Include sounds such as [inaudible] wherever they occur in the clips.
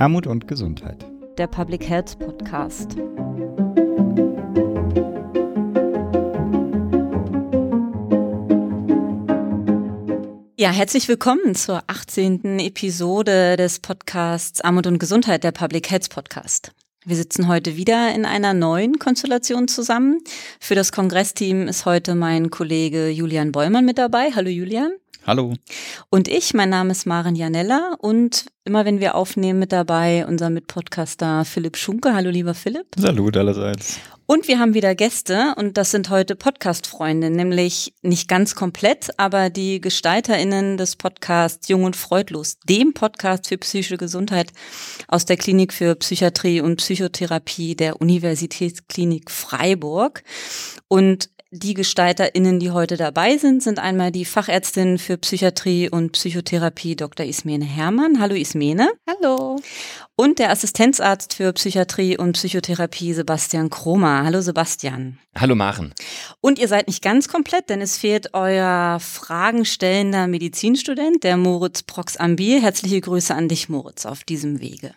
Armut und Gesundheit. Der Public Health Podcast. Ja, herzlich willkommen zur 18. Episode des Podcasts Armut und Gesundheit, der Public Health Podcast. Wir sitzen heute wieder in einer neuen Konstellation zusammen. Für das Kongressteam ist heute mein Kollege Julian Bollmann mit dabei. Hallo Julian. Hallo. Und ich, mein Name ist Maren Janella und immer wenn wir aufnehmen mit dabei unser Mitpodcaster Philipp Schunke. Hallo lieber Philipp. Salut allerseits. Und wir haben wieder Gäste und das sind heute Podcast-Freunde, nämlich nicht ganz komplett, aber die GestalterInnen des Podcasts Jung und Freudlos, dem Podcast für psychische Gesundheit aus der Klinik für Psychiatrie und Psychotherapie der Universitätsklinik Freiburg. Und die GestalterInnen, die heute dabei sind, sind einmal die Fachärztin für Psychiatrie und Psychotherapie Dr. Ismene Herrmann. Hallo Ismene. Hallo. Und der Assistenzarzt für Psychiatrie und Psychotherapie Sebastian Kromer. Hallo Sebastian. Hallo Maren. Und ihr seid nicht ganz komplett, denn es fehlt euer fragenstellender Medizinstudent, der Moritz Prox-Ambier. Herzliche Grüße an dich, Moritz, auf diesem Wege.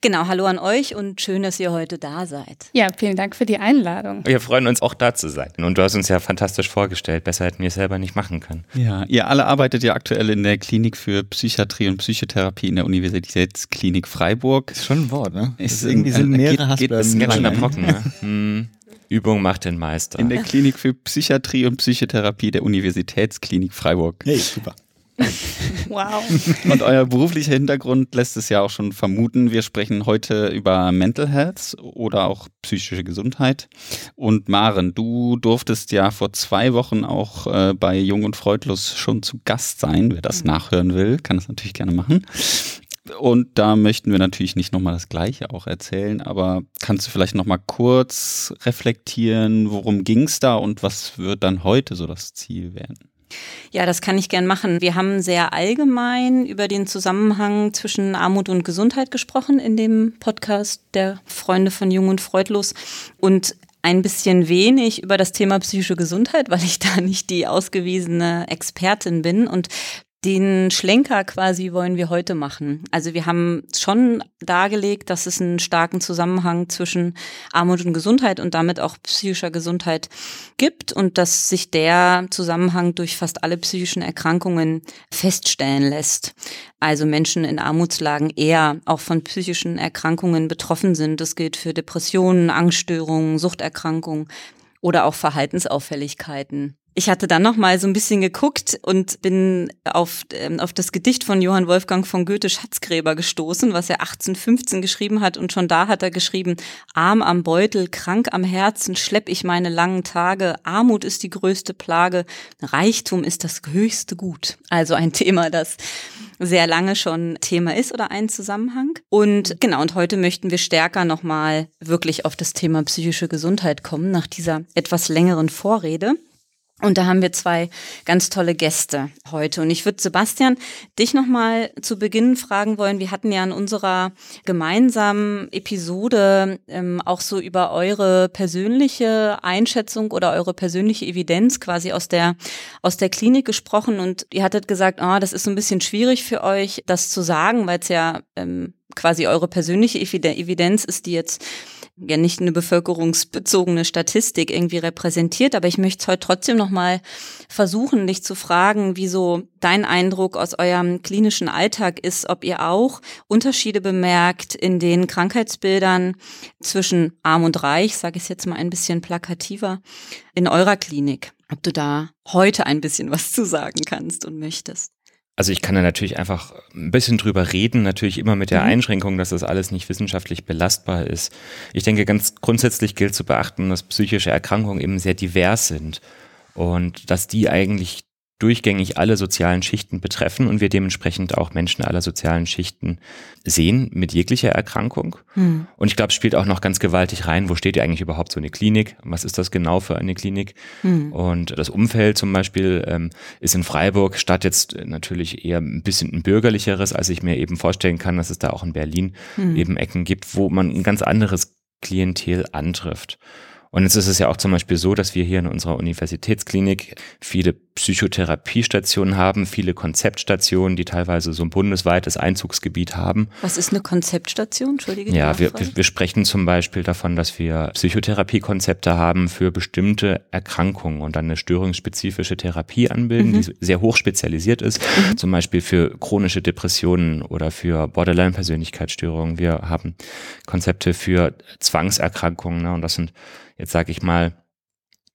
Genau, hallo an euch und schön, dass ihr heute da seid. Ja, vielen Dank für die Einladung. Wir freuen uns auch da zu sein. Und du hast uns ja fantastisch vorgestellt. Besser hätten wir es selber nicht machen können. Ja, ihr alle arbeitet ja aktuell in der Klinik für Psychiatrie und Psychotherapie in der Universitätsklinik Freiburg. Ist schon ein Wort, ne? Ist irgendwie sind mehrere geht, geht, ist ganz schön erprocken, ne? [laughs] hm. Übung macht den Meister. In der Klinik für Psychiatrie und Psychotherapie der Universitätsklinik Freiburg. Hey, super. [laughs] wow. Und euer beruflicher Hintergrund lässt es ja auch schon vermuten. Wir sprechen heute über Mental Health oder auch psychische Gesundheit. Und Maren, du durftest ja vor zwei Wochen auch äh, bei Jung und Freudlos schon zu Gast sein. Wer das mhm. nachhören will, kann das natürlich gerne machen. Und da möchten wir natürlich nicht nochmal das Gleiche auch erzählen, aber kannst du vielleicht nochmal kurz reflektieren, worum ging es da und was wird dann heute so das Ziel werden? Ja, das kann ich gern machen. Wir haben sehr allgemein über den Zusammenhang zwischen Armut und Gesundheit gesprochen in dem Podcast der Freunde von Jung und Freudlos und ein bisschen wenig über das Thema psychische Gesundheit, weil ich da nicht die ausgewiesene Expertin bin. Und den Schlenker quasi wollen wir heute machen. Also wir haben schon dargelegt, dass es einen starken Zusammenhang zwischen Armut und Gesundheit und damit auch psychischer Gesundheit gibt und dass sich der Zusammenhang durch fast alle psychischen Erkrankungen feststellen lässt. Also Menschen in Armutslagen eher auch von psychischen Erkrankungen betroffen sind. Das gilt für Depressionen, Angststörungen, Suchterkrankungen oder auch Verhaltensauffälligkeiten. Ich hatte dann noch mal so ein bisschen geguckt und bin auf, ähm, auf das Gedicht von Johann Wolfgang von Goethe Schatzgräber gestoßen, was er 1815 geschrieben hat. Und schon da hat er geschrieben, arm am Beutel, krank am Herzen, schlepp ich meine langen Tage. Armut ist die größte Plage, Reichtum ist das höchste Gut. Also ein Thema, das sehr lange schon Thema ist oder ein Zusammenhang. Und genau, und heute möchten wir stärker nochmal wirklich auf das Thema psychische Gesundheit kommen, nach dieser etwas längeren Vorrede. Und da haben wir zwei ganz tolle Gäste heute. Und ich würde Sebastian dich nochmal zu Beginn fragen wollen. Wir hatten ja in unserer gemeinsamen Episode ähm, auch so über eure persönliche Einschätzung oder eure persönliche Evidenz quasi aus der, aus der Klinik gesprochen. Und ihr hattet gesagt, ah, das ist so ein bisschen schwierig für euch, das zu sagen, weil es ja ähm, quasi eure persönliche Evidenz ist, die jetzt ja nicht eine bevölkerungsbezogene Statistik irgendwie repräsentiert, aber ich möchte heute trotzdem nochmal versuchen, dich zu fragen, wieso dein Eindruck aus eurem klinischen Alltag ist, ob ihr auch Unterschiede bemerkt in den Krankheitsbildern zwischen arm und reich, sage ich es jetzt mal ein bisschen plakativer, in eurer Klinik. Ob du da heute ein bisschen was zu sagen kannst und möchtest. Also ich kann da natürlich einfach ein bisschen drüber reden, natürlich immer mit der mhm. Einschränkung, dass das alles nicht wissenschaftlich belastbar ist. Ich denke, ganz grundsätzlich gilt zu beachten, dass psychische Erkrankungen eben sehr divers sind und dass die eigentlich durchgängig alle sozialen Schichten betreffen und wir dementsprechend auch Menschen aller sozialen Schichten sehen mit jeglicher Erkrankung. Hm. Und ich glaube, es spielt auch noch ganz gewaltig rein, wo steht ja eigentlich überhaupt so eine Klinik? Was ist das genau für eine Klinik? Hm. Und das Umfeld zum Beispiel ähm, ist in Freiburg statt jetzt natürlich eher ein bisschen ein bürgerlicheres, als ich mir eben vorstellen kann, dass es da auch in Berlin hm. eben Ecken gibt, wo man ein ganz anderes Klientel antrifft. Und jetzt ist es ja auch zum Beispiel so, dass wir hier in unserer Universitätsklinik viele Psychotherapiestationen haben, viele Konzeptstationen, die teilweise so ein bundesweites Einzugsgebiet haben. Was ist eine Konzeptstation? Entschuldige. Ja, wir, wir sprechen zum Beispiel davon, dass wir Psychotherapiekonzepte haben für bestimmte Erkrankungen und dann eine störungsspezifische Therapie anbilden, mhm. die sehr hoch spezialisiert ist, mhm. zum Beispiel für chronische Depressionen oder für Borderline-Persönlichkeitsstörungen. Wir haben Konzepte für Zwangserkrankungen ne, und das sind jetzt sage ich mal,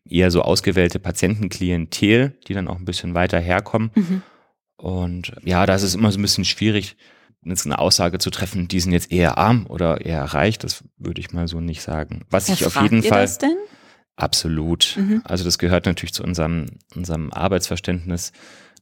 eher so ausgewählte Patientenklientel, die dann auch ein bisschen weiter herkommen. Mhm. Und ja, da ist es immer so ein bisschen schwierig, jetzt eine Aussage zu treffen, die sind jetzt eher arm oder eher reich. Das würde ich mal so nicht sagen. Was ich auf jeden ihr Fall. Das denn? Absolut. Mhm. Also das gehört natürlich zu unserem, unserem Arbeitsverständnis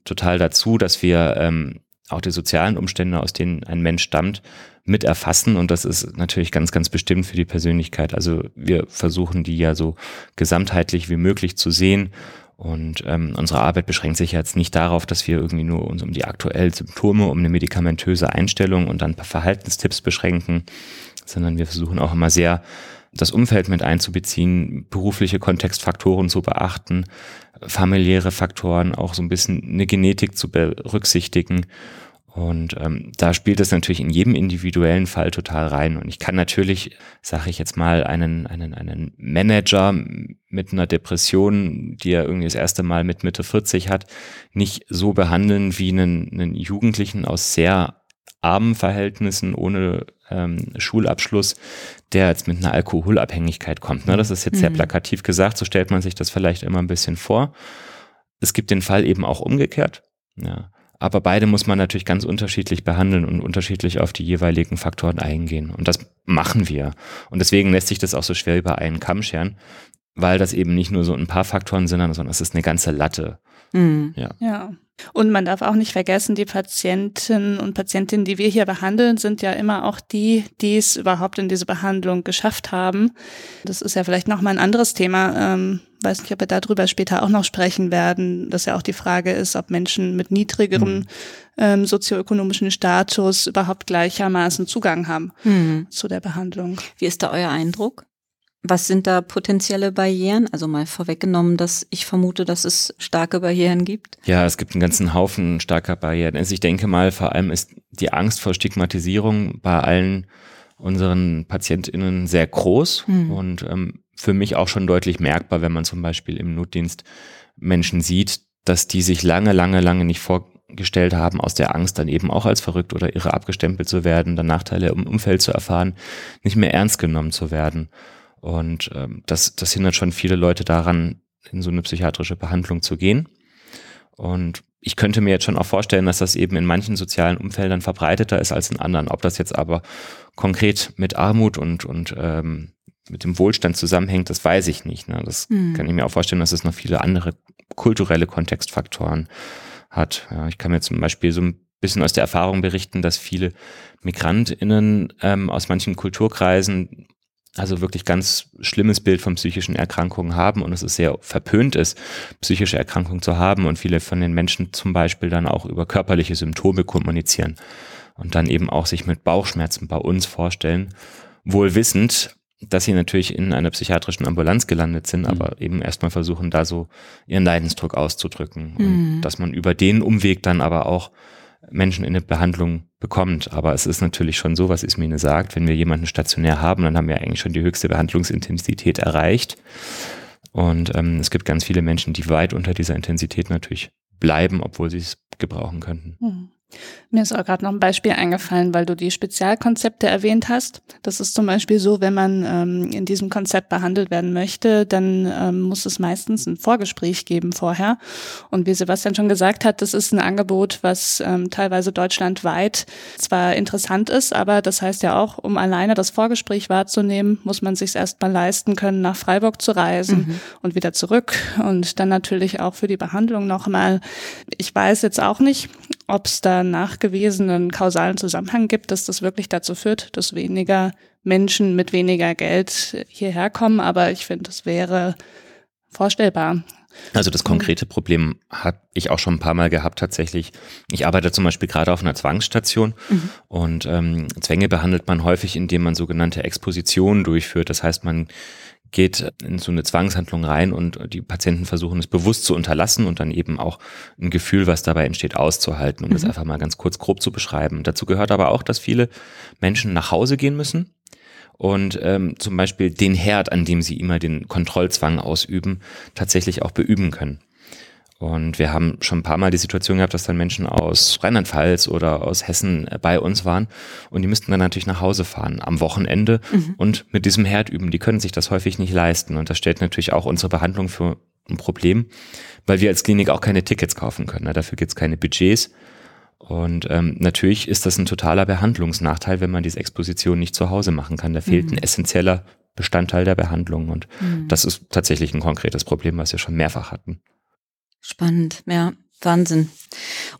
total dazu, dass wir ähm, auch die sozialen Umstände, aus denen ein Mensch stammt, mit erfassen und das ist natürlich ganz, ganz bestimmt für die Persönlichkeit. Also wir versuchen die ja so gesamtheitlich wie möglich zu sehen und ähm, unsere Arbeit beschränkt sich jetzt nicht darauf, dass wir irgendwie nur uns um die aktuellen Symptome, um eine medikamentöse Einstellung und dann ein paar Verhaltenstipps beschränken, sondern wir versuchen auch immer sehr das Umfeld mit einzubeziehen, berufliche Kontextfaktoren zu beachten, familiäre Faktoren, auch so ein bisschen eine Genetik zu berücksichtigen und ähm, da spielt es natürlich in jedem individuellen Fall total rein. Und ich kann natürlich, sage ich jetzt mal, einen, einen, einen Manager mit einer Depression, die er irgendwie das erste Mal mit Mitte 40 hat, nicht so behandeln wie einen, einen Jugendlichen aus sehr armen Verhältnissen ohne ähm, Schulabschluss, der jetzt mit einer Alkoholabhängigkeit kommt. Ne? Das ist jetzt mhm. sehr plakativ gesagt, so stellt man sich das vielleicht immer ein bisschen vor. Es gibt den Fall eben auch umgekehrt. Ja. Aber beide muss man natürlich ganz unterschiedlich behandeln und unterschiedlich auf die jeweiligen Faktoren eingehen. Und das machen wir. Und deswegen lässt sich das auch so schwer über einen Kamm scheren, weil das eben nicht nur so ein paar Faktoren sind, sondern es ist eine ganze Latte. Mhm. Ja. ja. Und man darf auch nicht vergessen, die Patienten und Patientinnen, die wir hier behandeln, sind ja immer auch die, die es überhaupt in diese Behandlung geschafft haben. Das ist ja vielleicht nochmal ein anderes Thema. Ähm, weiß nicht, ob wir darüber später auch noch sprechen werden, dass ja auch die Frage ist, ob Menschen mit niedrigerem mhm. ähm, sozioökonomischen Status überhaupt gleichermaßen Zugang haben mhm. zu der Behandlung. Wie ist da euer Eindruck? Was sind da potenzielle Barrieren? Also mal vorweggenommen, dass ich vermute, dass es starke Barrieren gibt. Ja, es gibt einen ganzen Haufen starker Barrieren. Also ich denke mal, vor allem ist die Angst vor Stigmatisierung bei allen unseren PatientInnen sehr groß mhm. und ähm, für mich auch schon deutlich merkbar, wenn man zum Beispiel im Notdienst Menschen sieht, dass die sich lange, lange, lange nicht vorgestellt haben, aus der Angst dann eben auch als verrückt oder irre abgestempelt zu werden, dann Nachteile im Umfeld zu erfahren, nicht mehr ernst genommen zu werden. Und ähm, das, das hindert schon viele Leute daran, in so eine psychiatrische Behandlung zu gehen. Und ich könnte mir jetzt schon auch vorstellen, dass das eben in manchen sozialen Umfeldern verbreiteter ist als in anderen. Ob das jetzt aber konkret mit Armut und, und ähm, mit dem Wohlstand zusammenhängt, das weiß ich nicht. Ne? Das mhm. kann ich mir auch vorstellen, dass es noch viele andere kulturelle Kontextfaktoren hat. Ja, ich kann mir zum Beispiel so ein bisschen aus der Erfahrung berichten, dass viele MigrantInnen ähm, aus manchen Kulturkreisen also wirklich ganz schlimmes Bild von psychischen Erkrankungen haben und es ist sehr verpönt ist, psychische Erkrankungen zu haben und viele von den Menschen zum Beispiel dann auch über körperliche Symptome kommunizieren und dann eben auch sich mit Bauchschmerzen bei uns vorstellen, wohl wissend, dass sie natürlich in einer psychiatrischen Ambulanz gelandet sind, mhm. aber eben erstmal versuchen, da so ihren Leidensdruck auszudrücken. Mhm. Und dass man über den Umweg dann aber auch Menschen in eine Behandlung bekommt. Aber es ist natürlich schon so, was Ismine sagt, wenn wir jemanden stationär haben, dann haben wir eigentlich schon die höchste Behandlungsintensität erreicht. Und ähm, es gibt ganz viele Menschen, die weit unter dieser Intensität natürlich bleiben, obwohl sie es gebrauchen könnten. Mhm. Mir ist auch gerade noch ein Beispiel eingefallen, weil du die Spezialkonzepte erwähnt hast. Das ist zum Beispiel so, wenn man ähm, in diesem Konzept behandelt werden möchte, dann ähm, muss es meistens ein Vorgespräch geben vorher. Und wie Sebastian schon gesagt hat, das ist ein Angebot, was ähm, teilweise deutschlandweit zwar interessant ist, aber das heißt ja auch, um alleine das Vorgespräch wahrzunehmen, muss man sich erstmal leisten können, nach Freiburg zu reisen mhm. und wieder zurück. Und dann natürlich auch für die Behandlung nochmal. Ich weiß jetzt auch nicht, ob es da nachgewiesenen kausalen Zusammenhang gibt, dass das wirklich dazu führt, dass weniger Menschen mit weniger Geld hierher kommen. Aber ich finde, das wäre vorstellbar. Also das konkrete Problem habe ich auch schon ein paar Mal gehabt tatsächlich. Ich arbeite zum Beispiel gerade auf einer Zwangsstation mhm. und ähm, Zwänge behandelt man häufig, indem man sogenannte Expositionen durchführt. Das heißt, man geht in so eine Zwangshandlung rein und die Patienten versuchen es bewusst zu unterlassen und dann eben auch ein Gefühl, was dabei entsteht, auszuhalten, um mhm. das einfach mal ganz kurz grob zu beschreiben. Dazu gehört aber auch, dass viele Menschen nach Hause gehen müssen und ähm, zum Beispiel den Herd, an dem sie immer den Kontrollzwang ausüben, tatsächlich auch beüben können. Und wir haben schon ein paar Mal die Situation gehabt, dass dann Menschen aus Rheinland-Pfalz oder aus Hessen bei uns waren und die müssten dann natürlich nach Hause fahren am Wochenende mhm. und mit diesem Herd üben. Die können sich das häufig nicht leisten und das stellt natürlich auch unsere Behandlung für ein Problem, weil wir als Klinik auch keine Tickets kaufen können. Ne? Dafür gibt es keine Budgets. Und ähm, natürlich ist das ein totaler Behandlungsnachteil, wenn man diese Exposition nicht zu Hause machen kann. Da fehlt mhm. ein essentieller Bestandteil der Behandlung. Und mhm. das ist tatsächlich ein konkretes Problem, was wir schon mehrfach hatten. Spannend, ja. Wahnsinn.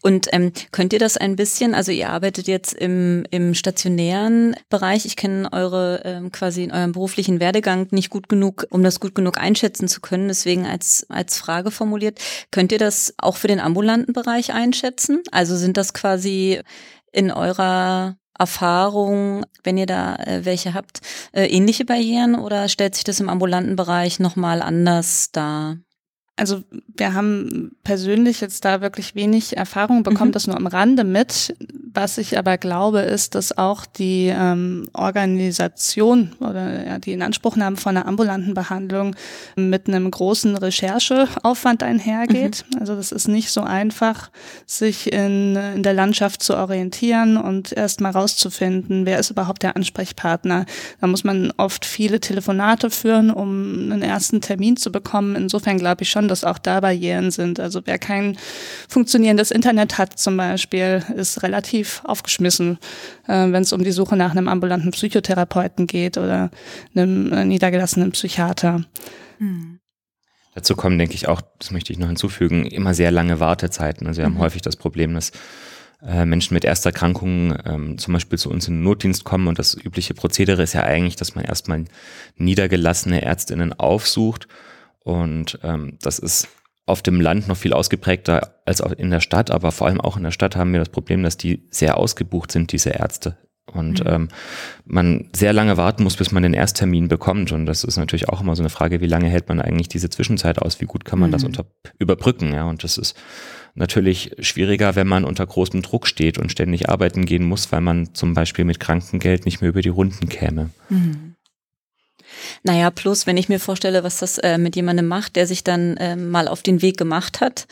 Und ähm, könnt ihr das ein bisschen, also ihr arbeitet jetzt im, im stationären Bereich, ich kenne eure ähm, quasi in eurem beruflichen Werdegang nicht gut genug, um das gut genug einschätzen zu können, deswegen als, als Frage formuliert, könnt ihr das auch für den ambulanten Bereich einschätzen? Also sind das quasi in eurer Erfahrung, wenn ihr da äh, welche habt, äh, ähnliche Barrieren oder stellt sich das im ambulanten Bereich nochmal anders dar? Also wir haben persönlich jetzt da wirklich wenig Erfahrung, bekommt mhm. das nur am Rande mit. Was ich aber glaube, ist, dass auch die ähm, Organisation oder ja, die Inanspruchnahme von einer ambulanten Behandlung mit einem großen Rechercheaufwand einhergeht. Mhm. Also das ist nicht so einfach, sich in, in der Landschaft zu orientieren und erst mal rauszufinden, wer ist überhaupt der Ansprechpartner. Da muss man oft viele Telefonate führen, um einen ersten Termin zu bekommen. Insofern glaube ich schon, dass auch da Barrieren sind. Also wer kein funktionierendes Internet hat zum Beispiel, ist relativ aufgeschmissen, äh, wenn es um die Suche nach einem ambulanten Psychotherapeuten geht oder einem äh, niedergelassenen Psychiater. Hm. Dazu kommen, denke ich auch, das möchte ich noch hinzufügen, immer sehr lange Wartezeiten. Also wir mhm. haben häufig das Problem, dass äh, Menschen mit Ersterkrankungen ähm, zum Beispiel zu uns in den Notdienst kommen und das übliche Prozedere ist ja eigentlich, dass man erstmal niedergelassene Ärztinnen aufsucht und ähm, das ist auf dem Land noch viel ausgeprägter als auch in der Stadt, aber vor allem auch in der Stadt haben wir das Problem, dass die sehr ausgebucht sind, diese Ärzte. Und mhm. ähm, man sehr lange warten muss, bis man den Ersttermin bekommt. Und das ist natürlich auch immer so eine Frage, wie lange hält man eigentlich diese Zwischenzeit aus? Wie gut kann man mhm. das unter, überbrücken? Ja, und das ist natürlich schwieriger, wenn man unter großem Druck steht und ständig arbeiten gehen muss, weil man zum Beispiel mit Krankengeld nicht mehr über die Runden käme. Mhm. Naja, plus, wenn ich mir vorstelle, was das äh, mit jemandem macht, der sich dann äh, mal auf den Weg gemacht hat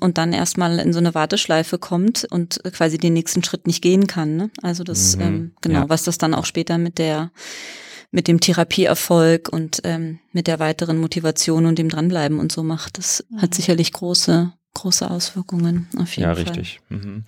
und dann erstmal in so eine Warteschleife kommt und quasi den nächsten Schritt nicht gehen kann. Ne? Also das, mhm, ähm, genau, ja. was das dann auch später mit der mit dem Therapieerfolg und ähm, mit der weiteren Motivation und dem Dranbleiben und so macht, das mhm. hat sicherlich große große Auswirkungen auf jeden ja, Fall. Ja, richtig. Mhm.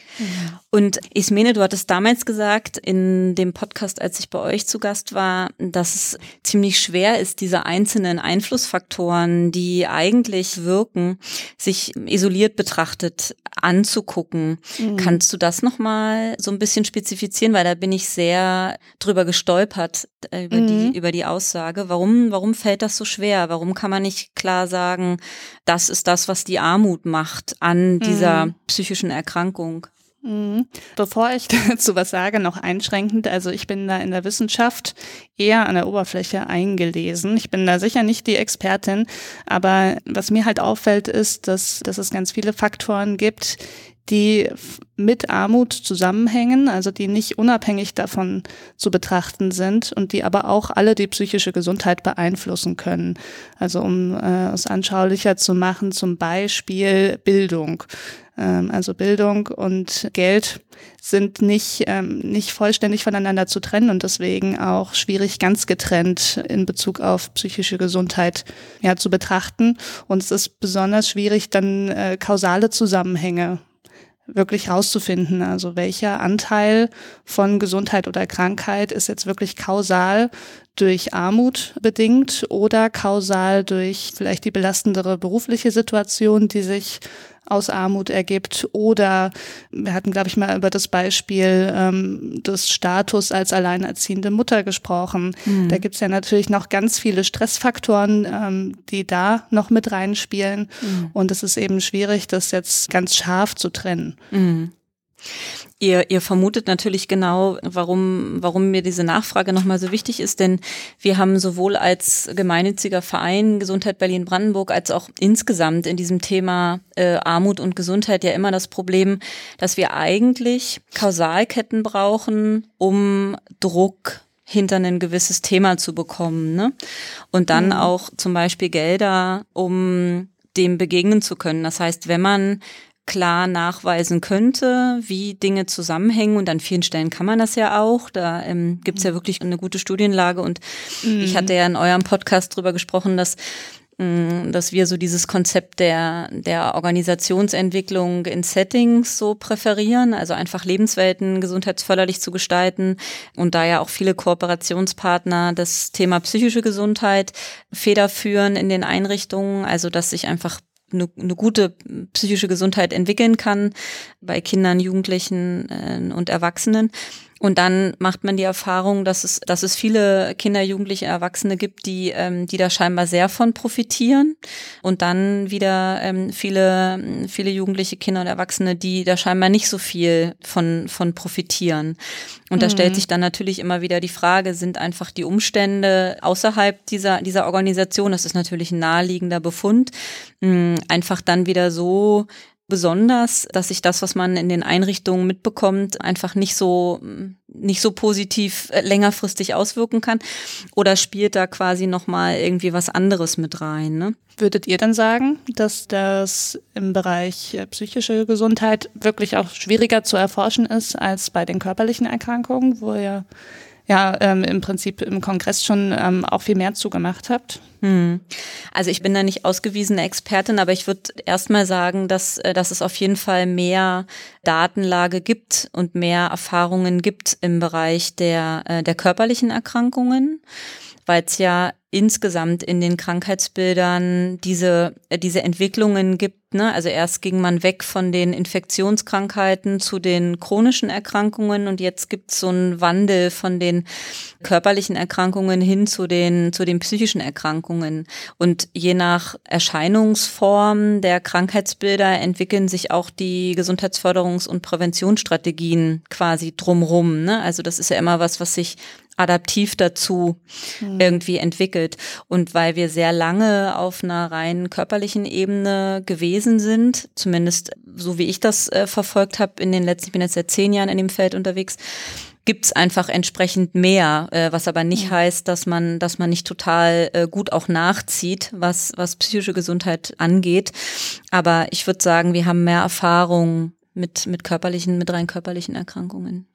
Und Ismene, du hattest damals gesagt in dem Podcast, als ich bei euch zu Gast war, dass es ziemlich schwer ist, diese einzelnen Einflussfaktoren, die eigentlich wirken, sich isoliert betrachtet anzugucken. Mhm. Kannst du das nochmal so ein bisschen spezifizieren, weil da bin ich sehr drüber gestolpert äh, über mhm. die über die Aussage. Warum warum fällt das so schwer? Warum kann man nicht klar sagen, das ist das, was die Armut macht? Macht an dieser mhm. psychischen Erkrankung. Mhm. Bevor ich [laughs] dazu was sage, noch einschränkend. Also ich bin da in der Wissenschaft eher an der Oberfläche eingelesen. Ich bin da sicher nicht die Expertin, aber was mir halt auffällt, ist, dass, dass es ganz viele Faktoren gibt, die mit Armut zusammenhängen, also die nicht unabhängig davon zu betrachten sind und die aber auch alle die psychische Gesundheit beeinflussen können. Also um äh, es anschaulicher zu machen, zum Beispiel Bildung. Ähm, also Bildung und Geld sind nicht, ähm, nicht vollständig voneinander zu trennen und deswegen auch schwierig ganz getrennt in Bezug auf psychische Gesundheit ja, zu betrachten. Und es ist besonders schwierig, dann äh, kausale Zusammenhänge wirklich rauszufinden. Also welcher Anteil von Gesundheit oder Krankheit ist jetzt wirklich kausal durch Armut bedingt oder kausal durch vielleicht die belastendere berufliche Situation, die sich aus Armut ergibt. Oder wir hatten, glaube ich, mal über das Beispiel ähm, des Status als alleinerziehende Mutter gesprochen. Mhm. Da gibt's ja natürlich noch ganz viele Stressfaktoren, ähm, die da noch mit reinspielen. Mhm. Und es ist eben schwierig, das jetzt ganz scharf zu trennen. Mhm. Ihr, ihr vermutet natürlich genau, warum, warum mir diese Nachfrage nochmal so wichtig ist, denn wir haben sowohl als gemeinnütziger Verein Gesundheit Berlin-Brandenburg als auch insgesamt in diesem Thema äh, Armut und Gesundheit ja immer das Problem, dass wir eigentlich Kausalketten brauchen, um Druck hinter ein gewisses Thema zu bekommen. Ne? Und dann mhm. auch zum Beispiel Gelder, um dem begegnen zu können. Das heißt, wenn man klar nachweisen könnte, wie Dinge zusammenhängen. Und an vielen Stellen kann man das ja auch. Da ähm, gibt es ja wirklich eine gute Studienlage. Und mhm. ich hatte ja in eurem Podcast drüber gesprochen, dass mm, dass wir so dieses Konzept der, der Organisationsentwicklung in Settings so präferieren, also einfach Lebenswelten gesundheitsförderlich zu gestalten und da ja auch viele Kooperationspartner das Thema psychische Gesundheit federführen in den Einrichtungen, also dass sich einfach eine, eine gute psychische Gesundheit entwickeln kann bei Kindern, Jugendlichen äh, und Erwachsenen. Und dann macht man die Erfahrung, dass es, dass es viele Kinder, Jugendliche, Erwachsene gibt, die, ähm, die da scheinbar sehr von profitieren. Und dann wieder ähm, viele, viele Jugendliche, Kinder und Erwachsene, die da scheinbar nicht so viel von, von profitieren. Und mhm. da stellt sich dann natürlich immer wieder die Frage, sind einfach die Umstände außerhalb dieser, dieser Organisation, das ist natürlich ein naheliegender Befund, mh, einfach dann wieder so besonders, dass sich das, was man in den Einrichtungen mitbekommt, einfach nicht so nicht so positiv äh, längerfristig auswirken kann? Oder spielt da quasi nochmal irgendwie was anderes mit rein? Ne? Würdet ihr dann sagen, dass das im Bereich äh, psychische Gesundheit wirklich auch schwieriger zu erforschen ist als bei den körperlichen Erkrankungen, wo ihr ja ähm, im Prinzip im Kongress schon ähm, auch viel mehr zugemacht habt? Hm. Also ich bin da nicht ausgewiesene Expertin, aber ich würde erstmal sagen, dass, äh, dass es auf jeden Fall mehr Datenlage gibt und mehr Erfahrungen gibt im Bereich der, äh, der körperlichen Erkrankungen weil es ja insgesamt in den Krankheitsbildern diese, äh, diese Entwicklungen gibt. Ne? Also erst ging man weg von den Infektionskrankheiten zu den chronischen Erkrankungen und jetzt gibt es so einen Wandel von den körperlichen Erkrankungen hin zu den, zu den psychischen Erkrankungen. Und je nach Erscheinungsform der Krankheitsbilder entwickeln sich auch die Gesundheitsförderungs- und Präventionsstrategien quasi drumrum. Ne? Also das ist ja immer was, was sich adaptiv dazu mhm. irgendwie entwickelt. Und weil wir sehr lange auf einer rein körperlichen Ebene gewesen sind, zumindest so wie ich das äh, verfolgt habe in den letzten, ich bin jetzt seit zehn Jahren in dem Feld unterwegs, gibt's einfach entsprechend mehr, äh, was aber nicht mhm. heißt, dass man, dass man nicht total äh, gut auch nachzieht, was, was psychische Gesundheit angeht. Aber ich würde sagen, wir haben mehr Erfahrung mit, mit körperlichen, mit rein körperlichen Erkrankungen.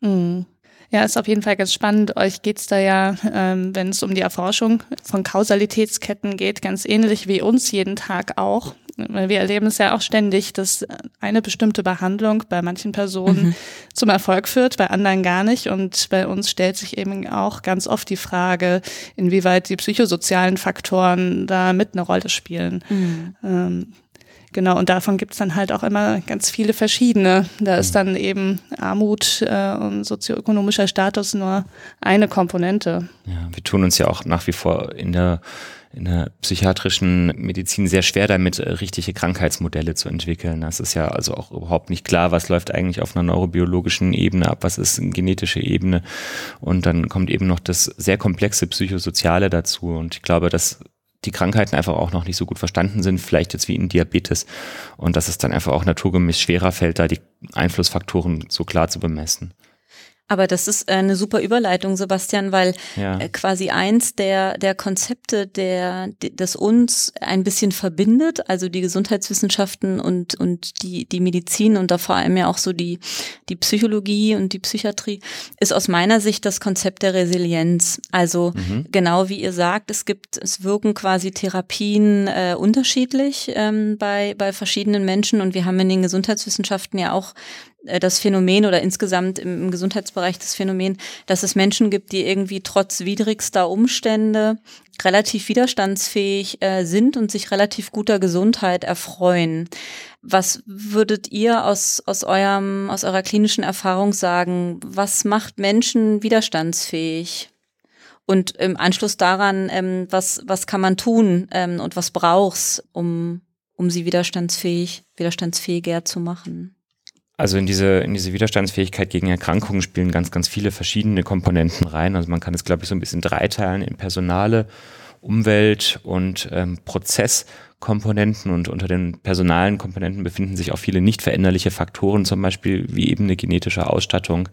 Mhm. Ja, ist auf jeden Fall ganz spannend. Euch geht's da ja, ähm, wenn es um die Erforschung von Kausalitätsketten geht, ganz ähnlich wie uns jeden Tag auch. Weil wir erleben es ja auch ständig, dass eine bestimmte Behandlung bei manchen Personen mhm. zum Erfolg führt, bei anderen gar nicht. Und bei uns stellt sich eben auch ganz oft die Frage, inwieweit die psychosozialen Faktoren da mit eine Rolle spielen. Mhm. Ähm, Genau, und davon gibt es dann halt auch immer ganz viele verschiedene. Da ist dann eben Armut äh, und sozioökonomischer Status nur eine Komponente. Ja, wir tun uns ja auch nach wie vor in der in der psychiatrischen Medizin sehr schwer damit, äh, richtige Krankheitsmodelle zu entwickeln. Das ist ja also auch überhaupt nicht klar, was läuft eigentlich auf einer neurobiologischen Ebene ab, was ist eine genetische Ebene. Und dann kommt eben noch das sehr komplexe Psychosoziale dazu. Und ich glaube, dass die Krankheiten einfach auch noch nicht so gut verstanden sind, vielleicht jetzt wie in Diabetes. Und dass es dann einfach auch naturgemäß schwerer fällt, da die Einflussfaktoren so klar zu bemessen. Aber das ist eine super Überleitung, Sebastian, weil ja. Äh, quasi eins der, der Konzepte, der, das uns ein bisschen verbindet, also die Gesundheitswissenschaften und, und die, die Medizin und da vor allem ja auch so die, die Psychologie und die Psychiatrie, ist aus meiner Sicht das Konzept der Resilienz. Also mhm. genau wie ihr sagt, es gibt, es wirken quasi Therapien äh, unterschiedlich ähm, bei, bei verschiedenen Menschen und wir haben in den Gesundheitswissenschaften ja auch äh, das Phänomen oder insgesamt im, im, Gesundheitsbereich das Phänomen, dass es Menschen gibt, die irgendwie trotz widrigster Umstände relativ widerstandsfähig äh, sind und sich relativ guter Gesundheit erfreuen. Was würdet ihr aus, aus, eurem, aus eurer klinischen Erfahrung sagen? Was macht Menschen widerstandsfähig? Und im Anschluss daran, ähm, was, was kann man tun ähm, und was brauchst, um, um sie widerstandsfähig, widerstandsfähiger zu machen? Also in diese, in diese Widerstandsfähigkeit gegen Erkrankungen spielen ganz, ganz viele verschiedene Komponenten rein. Also man kann es, glaube ich, so ein bisschen dreiteilen in Personale, Umwelt und ähm, Prozesskomponenten. Und unter den personalen Komponenten befinden sich auch viele nicht veränderliche Faktoren, zum Beispiel wie eben eine genetische Ausstattung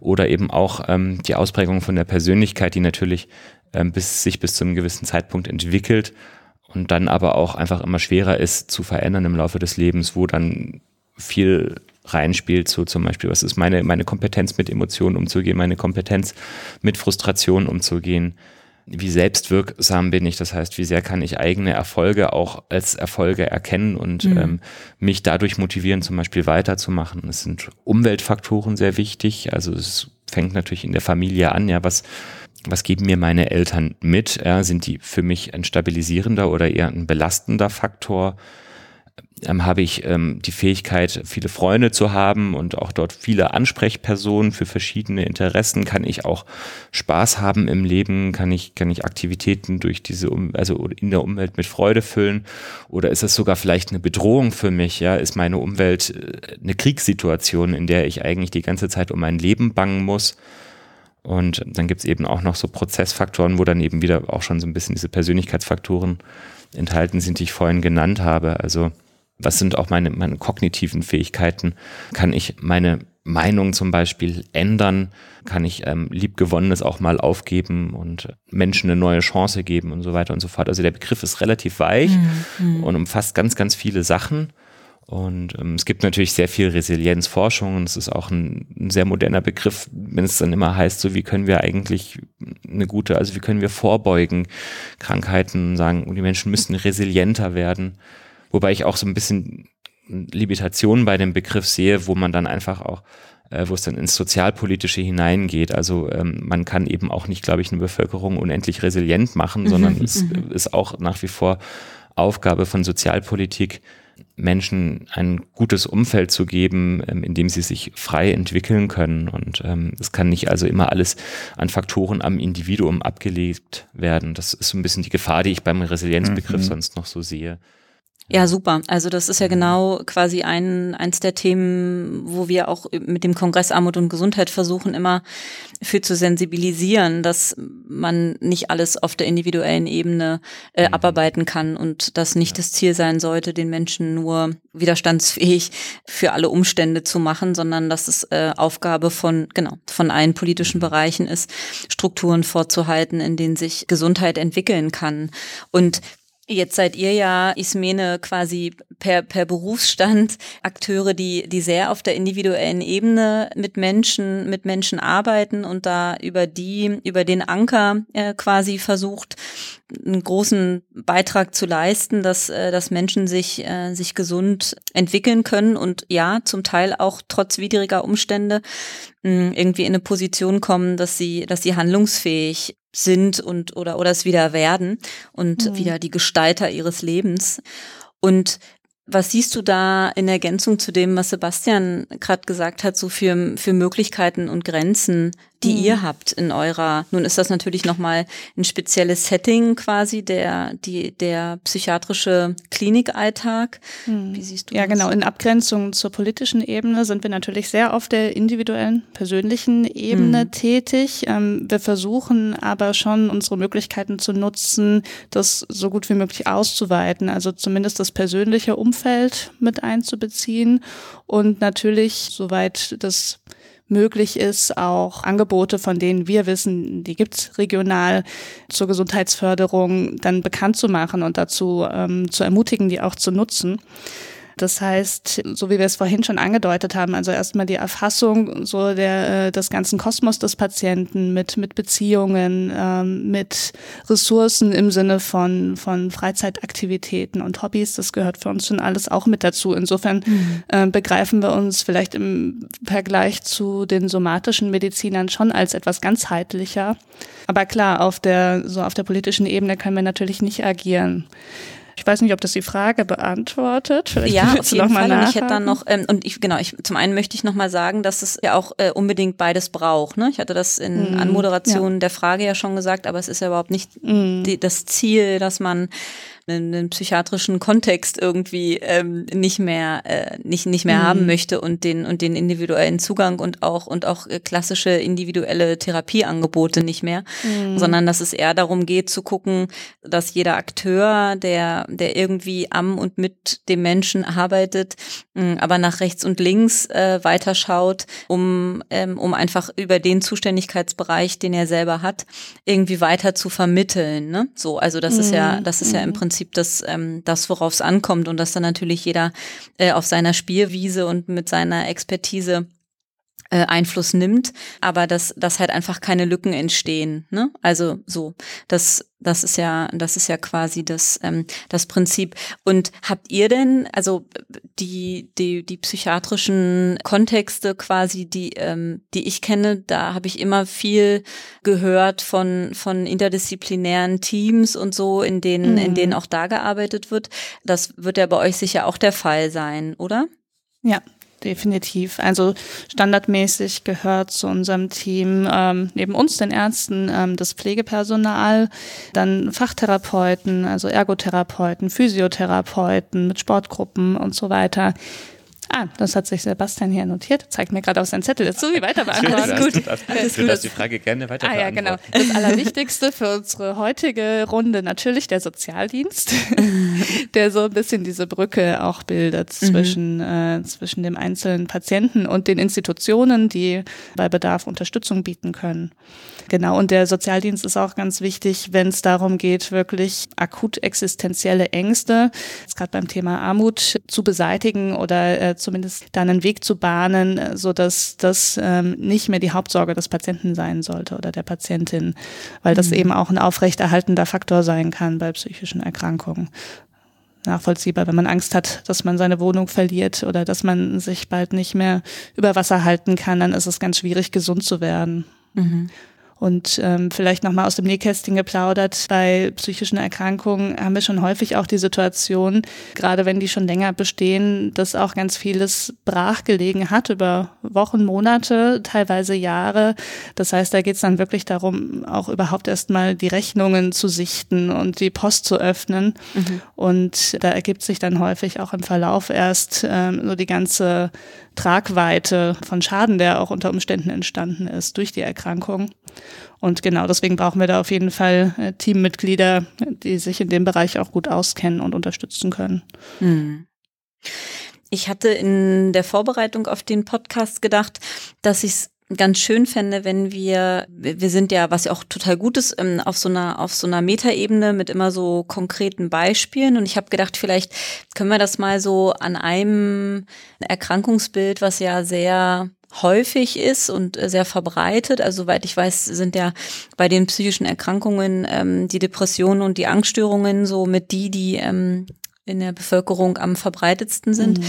oder eben auch ähm, die Ausprägung von der Persönlichkeit, die natürlich ähm, bis, sich bis zu einem gewissen Zeitpunkt entwickelt und dann aber auch einfach immer schwerer ist zu verändern im Laufe des Lebens, wo dann viel reinspielt, so zum Beispiel, was ist meine, meine Kompetenz mit Emotionen umzugehen, meine Kompetenz mit Frustration umzugehen, wie selbstwirksam bin ich, das heißt, wie sehr kann ich eigene Erfolge auch als Erfolge erkennen und mhm. ähm, mich dadurch motivieren, zum Beispiel weiterzumachen. Es sind Umweltfaktoren sehr wichtig, also es fängt natürlich in der Familie an, ja, was was geben mir meine Eltern mit? Ja, sind die für mich ein stabilisierender oder eher ein belastender Faktor? Ähm, habe ich ähm, die Fähigkeit, viele Freunde zu haben und auch dort viele Ansprechpersonen für verschiedene Interessen. Kann ich auch Spaß haben im Leben? Kann ich, kann ich Aktivitäten durch diese, um also in der Umwelt mit Freude füllen? Oder ist es sogar vielleicht eine Bedrohung für mich? Ja, ist meine Umwelt äh, eine Kriegssituation, in der ich eigentlich die ganze Zeit um mein Leben bangen muss? Und dann gibt's eben auch noch so Prozessfaktoren, wo dann eben wieder auch schon so ein bisschen diese Persönlichkeitsfaktoren enthalten sind, die ich vorhin genannt habe. Also was sind auch meine, meine kognitiven Fähigkeiten? Kann ich meine Meinung zum Beispiel ändern? Kann ich ähm, Liebgewonnenes auch mal aufgeben und Menschen eine neue Chance geben und so weiter und so fort? Also der Begriff ist relativ weich mhm. und umfasst ganz, ganz viele Sachen. Und ähm, es gibt natürlich sehr viel Resilienzforschung und es ist auch ein, ein, sehr moderner Begriff, wenn es dann immer heißt, so wie können wir eigentlich eine gute, also wie können wir vorbeugen Krankheiten, sagen, die Menschen müssen resilienter werden. Wobei ich auch so ein bisschen Limitationen bei dem Begriff sehe, wo man dann einfach auch, äh, wo es dann ins Sozialpolitische hineingeht. Also ähm, man kann eben auch nicht, glaube ich, eine Bevölkerung unendlich resilient machen, sondern mhm, es mhm. ist auch nach wie vor Aufgabe von Sozialpolitik, Menschen ein gutes Umfeld zu geben, ähm, in dem sie sich frei entwickeln können. Und ähm, es kann nicht also immer alles an Faktoren am Individuum abgelegt werden. Das ist so ein bisschen die Gefahr, die ich beim Resilienzbegriff mhm. sonst noch so sehe. Ja, super. Also das ist ja genau quasi ein, eins der Themen, wo wir auch mit dem Kongress Armut und Gesundheit versuchen, immer für zu sensibilisieren, dass man nicht alles auf der individuellen Ebene äh, mhm. abarbeiten kann und das nicht das Ziel sein sollte, den Menschen nur widerstandsfähig für alle Umstände zu machen, sondern dass es äh, Aufgabe von, genau, von allen politischen mhm. Bereichen ist, Strukturen vorzuhalten, in denen sich Gesundheit entwickeln kann. Und Jetzt seid ihr ja, Ismene, quasi per, per Berufsstand Akteure, die, die sehr auf der individuellen Ebene mit Menschen, mit Menschen arbeiten und da über die, über den Anker äh, quasi versucht, einen großen Beitrag zu leisten, dass, äh, dass Menschen sich, äh, sich gesund entwickeln können und ja, zum Teil auch trotz widriger Umstände irgendwie in eine Position kommen, dass sie, dass sie handlungsfähig sind und oder oder es wieder werden und mhm. wieder die Gestalter ihres Lebens. Und was siehst du da in Ergänzung zu dem, was Sebastian gerade gesagt hat, so für, für Möglichkeiten und Grenzen, die mhm. ihr habt in eurer, nun ist das natürlich nochmal ein spezielles Setting quasi, der, die, der psychiatrische Klinikalltag. Mhm. Wie siehst du Ja, das? genau. In Abgrenzung zur politischen Ebene sind wir natürlich sehr auf der individuellen, persönlichen Ebene mhm. tätig. Ähm, wir versuchen aber schon unsere Möglichkeiten zu nutzen, das so gut wie möglich auszuweiten, also zumindest das persönliche Umfeld mit einzubeziehen und natürlich, soweit das möglich ist, auch Angebote, von denen wir wissen, die gibt's regional zur Gesundheitsförderung, dann bekannt zu machen und dazu ähm, zu ermutigen, die auch zu nutzen. Das heißt, so wie wir es vorhin schon angedeutet haben, also erstmal die Erfassung so der, äh, des ganzen Kosmos des Patienten mit, mit Beziehungen, ähm, mit Ressourcen im Sinne von, von Freizeitaktivitäten und Hobbys, das gehört für uns schon alles auch mit dazu. Insofern mhm. äh, begreifen wir uns vielleicht im Vergleich zu den somatischen Medizinern schon als etwas ganzheitlicher. Aber klar, auf der, so auf der politischen Ebene können wir natürlich nicht agieren. Ich weiß nicht, ob das die Frage beantwortet. Vielleicht ja, auf jeden Fall. Und ich hätte dann noch, ähm, und ich, genau, ich, zum einen möchte ich noch mal sagen, dass es ja auch äh, unbedingt beides braucht. Ne? Ich hatte das in mm, Anmoderation ja. der Frage ja schon gesagt, aber es ist ja überhaupt nicht mm. die, das Ziel, dass man einen, einen psychiatrischen Kontext irgendwie ähm, nicht mehr äh, nicht nicht mehr mhm. haben möchte und den und den individuellen Zugang und auch und auch klassische individuelle Therapieangebote nicht mehr, mhm. sondern dass es eher darum geht zu gucken, dass jeder Akteur, der der irgendwie am und mit dem Menschen arbeitet, mh, aber nach rechts und links äh, weiterschaut, um ähm, um einfach über den Zuständigkeitsbereich, den er selber hat, irgendwie weiter zu vermitteln. Ne? So, also das mhm. ist ja das ist ja im mhm. Prinzip das ähm, das worauf es ankommt und dass dann natürlich jeder äh, auf seiner Spielwiese und mit seiner Expertise Einfluss nimmt, aber dass, dass halt einfach keine Lücken entstehen. Ne? Also so, das, das ist ja, das ist ja quasi das, ähm, das Prinzip. Und habt ihr denn, also die, die, die psychiatrischen Kontexte quasi, die, ähm, die ich kenne, da habe ich immer viel gehört von, von interdisziplinären Teams und so, in denen, mhm. in denen auch da gearbeitet wird. Das wird ja bei euch sicher auch der Fall sein, oder? Ja, definitiv. Also standardmäßig gehört zu unserem Team ähm, neben uns, den Ärzten, ähm, das Pflegepersonal, dann Fachtherapeuten, also Ergotherapeuten, Physiotherapeuten mit Sportgruppen und so weiter. Ah, das hat sich Sebastian hier notiert. Zeigt mir gerade auf seinen Zettel dazu, wie weiter beantworten. Alles gut. Alles gut. Du darfst die Frage gerne weiter Ah ja, genau. Das Allerwichtigste für unsere heutige Runde natürlich der Sozialdienst, [laughs] der so ein bisschen diese Brücke auch bildet mhm. zwischen, äh, zwischen dem einzelnen Patienten und den Institutionen, die bei Bedarf Unterstützung bieten können. Genau, und der Sozialdienst ist auch ganz wichtig, wenn es darum geht, wirklich akut existenzielle Ängste, gerade beim Thema Armut, zu beseitigen oder äh, zumindest dann einen Weg zu bahnen, so dass das ähm, nicht mehr die Hauptsorge des Patienten sein sollte oder der Patientin, weil das mhm. eben auch ein aufrechterhaltender Faktor sein kann bei psychischen Erkrankungen nachvollziehbar, wenn man Angst hat, dass man seine Wohnung verliert oder dass man sich bald nicht mehr über Wasser halten kann, dann ist es ganz schwierig, gesund zu werden. Mhm. Und ähm, vielleicht nochmal aus dem Nähkästchen geplaudert, bei psychischen Erkrankungen haben wir schon häufig auch die Situation, gerade wenn die schon länger bestehen, dass auch ganz vieles brachgelegen hat über Wochen, Monate, teilweise Jahre. Das heißt, da geht es dann wirklich darum, auch überhaupt erstmal die Rechnungen zu sichten und die Post zu öffnen. Mhm. Und da ergibt sich dann häufig auch im Verlauf erst ähm, so die ganze Tragweite von Schaden, der auch unter Umständen entstanden ist durch die Erkrankung. Und genau deswegen brauchen wir da auf jeden Fall äh, Teammitglieder, die sich in dem Bereich auch gut auskennen und unterstützen können. Hm. Ich hatte in der Vorbereitung auf den Podcast gedacht, dass ich es ganz schön fände, wenn wir, wir sind ja, was ja auch total gut ist, ähm, auf so einer, auf so einer Metaebene mit immer so konkreten Beispielen. Und ich habe gedacht, vielleicht können wir das mal so an einem Erkrankungsbild, was ja sehr häufig ist und sehr verbreitet. Also soweit ich weiß, sind ja bei den psychischen Erkrankungen ähm, die Depressionen und die Angststörungen so mit die, die ähm, in der Bevölkerung am verbreitetsten sind. Mhm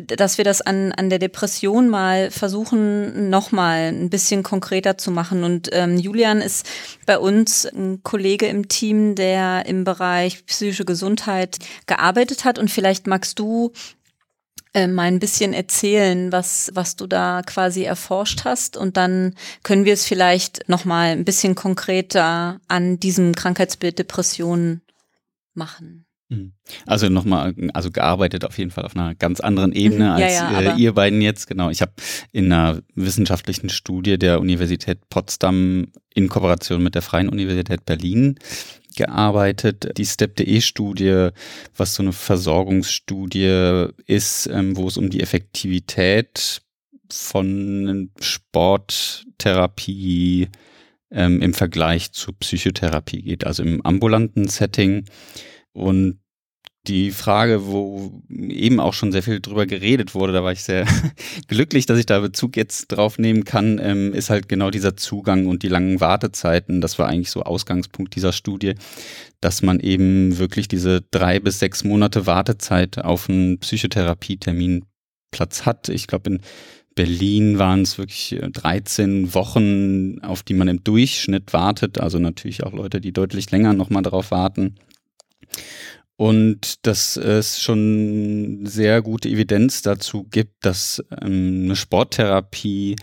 dass wir das an, an der Depression mal versuchen, nochmal ein bisschen konkreter zu machen. Und ähm, Julian ist bei uns ein Kollege im Team, der im Bereich psychische Gesundheit gearbeitet hat. Und vielleicht magst du äh, mal ein bisschen erzählen, was, was du da quasi erforscht hast. Und dann können wir es vielleicht nochmal ein bisschen konkreter an diesem Krankheitsbild Depression machen. Mhm. Also nochmal, also gearbeitet auf jeden Fall auf einer ganz anderen Ebene mhm. als ja, ja, äh, ihr beiden jetzt. Genau, ich habe in einer wissenschaftlichen Studie der Universität Potsdam in Kooperation mit der Freien Universität Berlin gearbeitet. Die Step.de-Studie, was so eine Versorgungsstudie ist, ähm, wo es um die Effektivität von Sporttherapie ähm, im Vergleich zu Psychotherapie geht, also im ambulanten Setting. Und die Frage, wo eben auch schon sehr viel drüber geredet wurde, da war ich sehr [laughs] glücklich, dass ich da Bezug jetzt drauf nehmen kann, ähm, ist halt genau dieser Zugang und die langen Wartezeiten. Das war eigentlich so Ausgangspunkt dieser Studie, dass man eben wirklich diese drei bis sechs Monate Wartezeit auf einen Psychotherapietermin Platz hat. Ich glaube, in Berlin waren es wirklich 13 äh, Wochen, auf die man im Durchschnitt wartet. Also natürlich auch Leute, die deutlich länger nochmal darauf warten. Und dass es schon sehr gute Evidenz dazu gibt, dass ähm, eine Sporttherapie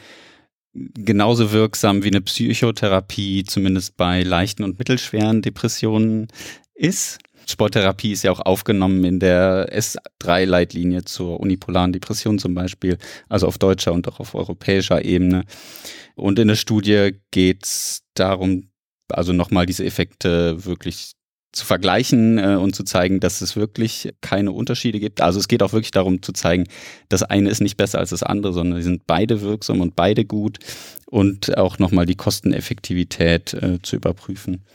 genauso wirksam wie eine Psychotherapie, zumindest bei leichten und mittelschweren Depressionen ist. Sporttherapie ist ja auch aufgenommen in der S3-Leitlinie zur unipolaren Depression zum Beispiel, also auf deutscher und auch auf europäischer Ebene. Und in der Studie geht es darum, also nochmal diese Effekte wirklich zu vergleichen äh, und zu zeigen, dass es wirklich keine Unterschiede gibt. Also es geht auch wirklich darum zu zeigen, das eine ist nicht besser als das andere, sondern die sind beide wirksam und beide gut und auch nochmal die Kosteneffektivität äh, zu überprüfen.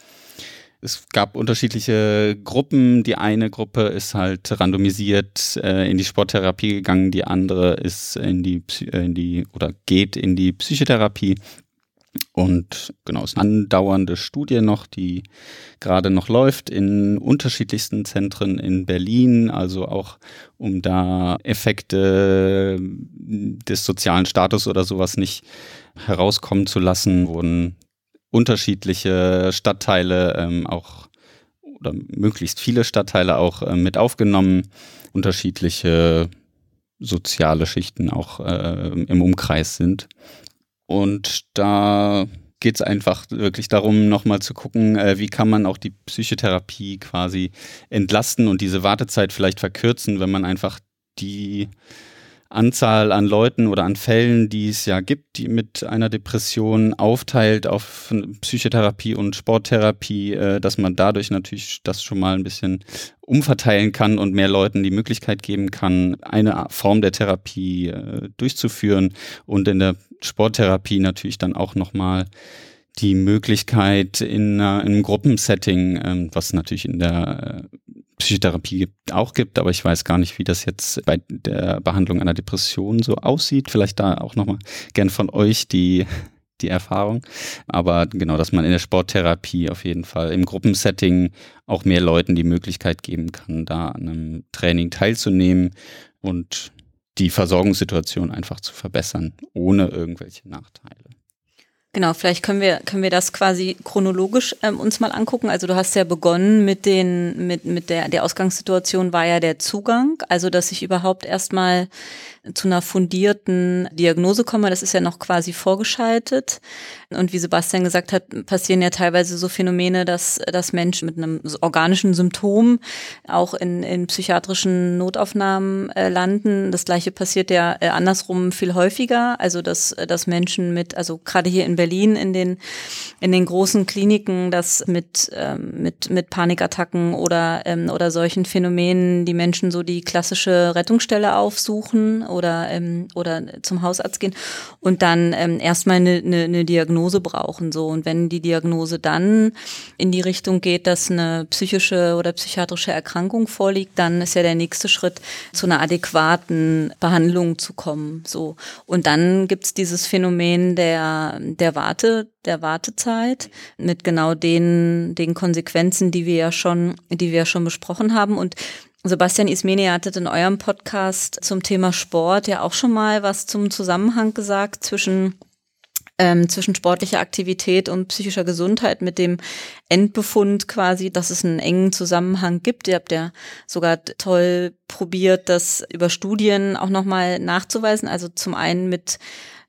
Es gab unterschiedliche Gruppen. Die eine Gruppe ist halt randomisiert äh, in die Sporttherapie gegangen, die andere ist in die, äh, in die oder geht in die Psychotherapie. Und genau, es ist eine andauernde Studie noch, die gerade noch läuft in unterschiedlichsten Zentren in Berlin, also auch um da Effekte des sozialen Status oder sowas nicht herauskommen zu lassen, wurden unterschiedliche Stadtteile ähm, auch oder möglichst viele Stadtteile auch äh, mit aufgenommen, unterschiedliche soziale Schichten auch äh, im Umkreis sind. Und da geht es einfach wirklich darum, nochmal zu gucken, äh, wie kann man auch die Psychotherapie quasi entlasten und diese Wartezeit vielleicht verkürzen, wenn man einfach die Anzahl an Leuten oder an Fällen, die es ja gibt, die mit einer Depression aufteilt auf Psychotherapie und Sporttherapie, äh, dass man dadurch natürlich das schon mal ein bisschen umverteilen kann und mehr Leuten die Möglichkeit geben kann, eine Form der Therapie äh, durchzuführen und in der Sporttherapie natürlich dann auch nochmal die Möglichkeit in, in einem Gruppensetting, ähm, was natürlich in der äh, Psychotherapie gibt, auch gibt, aber ich weiß gar nicht, wie das jetzt bei der Behandlung einer Depression so aussieht. Vielleicht da auch nochmal gern von euch die, die Erfahrung. Aber genau, dass man in der Sporttherapie auf jeden Fall im Gruppensetting auch mehr Leuten die Möglichkeit geben kann, da an einem Training teilzunehmen und die Versorgungssituation einfach zu verbessern, ohne irgendwelche Nachteile. Genau, vielleicht können wir, können wir das quasi chronologisch ähm, uns mal angucken. Also du hast ja begonnen mit den, mit, mit der, der Ausgangssituation war ja der Zugang, also dass ich überhaupt erstmal zu einer fundierten Diagnose komme. Das ist ja noch quasi vorgeschaltet. Und wie Sebastian gesagt hat, passieren ja teilweise so Phänomene, dass, dass Menschen mit einem organischen Symptom auch in, in psychiatrischen Notaufnahmen äh, landen. Das gleiche passiert ja äh, andersrum viel häufiger. Also dass, dass Menschen mit, also gerade hier in Berlin in den, in den großen Kliniken, dass mit, ähm, mit, mit Panikattacken oder, ähm, oder solchen Phänomenen die Menschen so die klassische Rettungsstelle aufsuchen oder, ähm, oder zum Hausarzt gehen und dann ähm, erstmal eine, eine, eine Diagnose brauchen. So. Und wenn die Diagnose dann in die Richtung geht, dass eine psychische oder psychiatrische Erkrankung vorliegt, dann ist ja der nächste Schritt, zu einer adäquaten Behandlung zu kommen. So. Und dann gibt's dieses Phänomen der, der Warte, der Wartezeit mit genau den, den Konsequenzen, die wir ja schon, die wir schon besprochen haben. Und Sebastian Ismeni hattet in eurem Podcast zum Thema Sport ja auch schon mal was zum Zusammenhang gesagt zwischen ähm, zwischen sportlicher Aktivität und psychischer Gesundheit mit dem Endbefund quasi, dass es einen engen Zusammenhang gibt. Ihr habt ja sogar toll probiert, das über Studien auch nochmal nachzuweisen. Also zum einen mit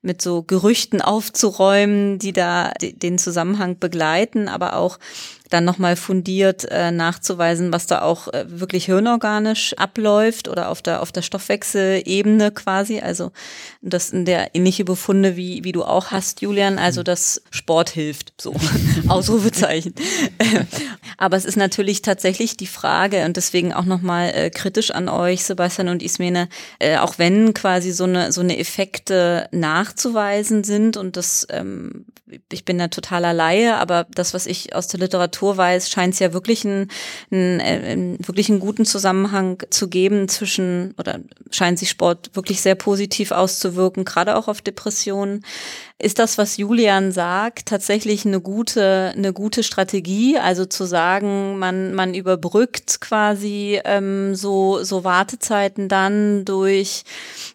mit so Gerüchten aufzuräumen, die da den Zusammenhang begleiten, aber auch dann nochmal fundiert äh, nachzuweisen, was da auch äh, wirklich hirnorganisch abläuft oder auf der, auf der Stoffwechselebene quasi. Also das sind der ähnliche Befunde, wie, wie du auch hast, Julian. Also mhm. dass Sport hilft, so [laughs] Ausrufezeichen. [laughs] Aber es ist natürlich tatsächlich die Frage und deswegen auch nochmal äh, kritisch an euch, Sebastian und Ismene, äh, auch wenn quasi so eine, so eine Effekte nachzuweisen sind und das, ähm, ich bin da totaler Laie, aber das, was ich aus der Literatur weiß, scheint es ja wirklich einen, einen, einen, äh, wirklich einen guten Zusammenhang zu geben zwischen, oder scheint sich Sport wirklich sehr positiv auszuwirken, gerade auch auf Depressionen. Ist das, was Julian sagt, tatsächlich eine gute, eine gute Strategie? Also zu sagen, man, man überbrückt quasi ähm, so, so Wartezeiten dann durch,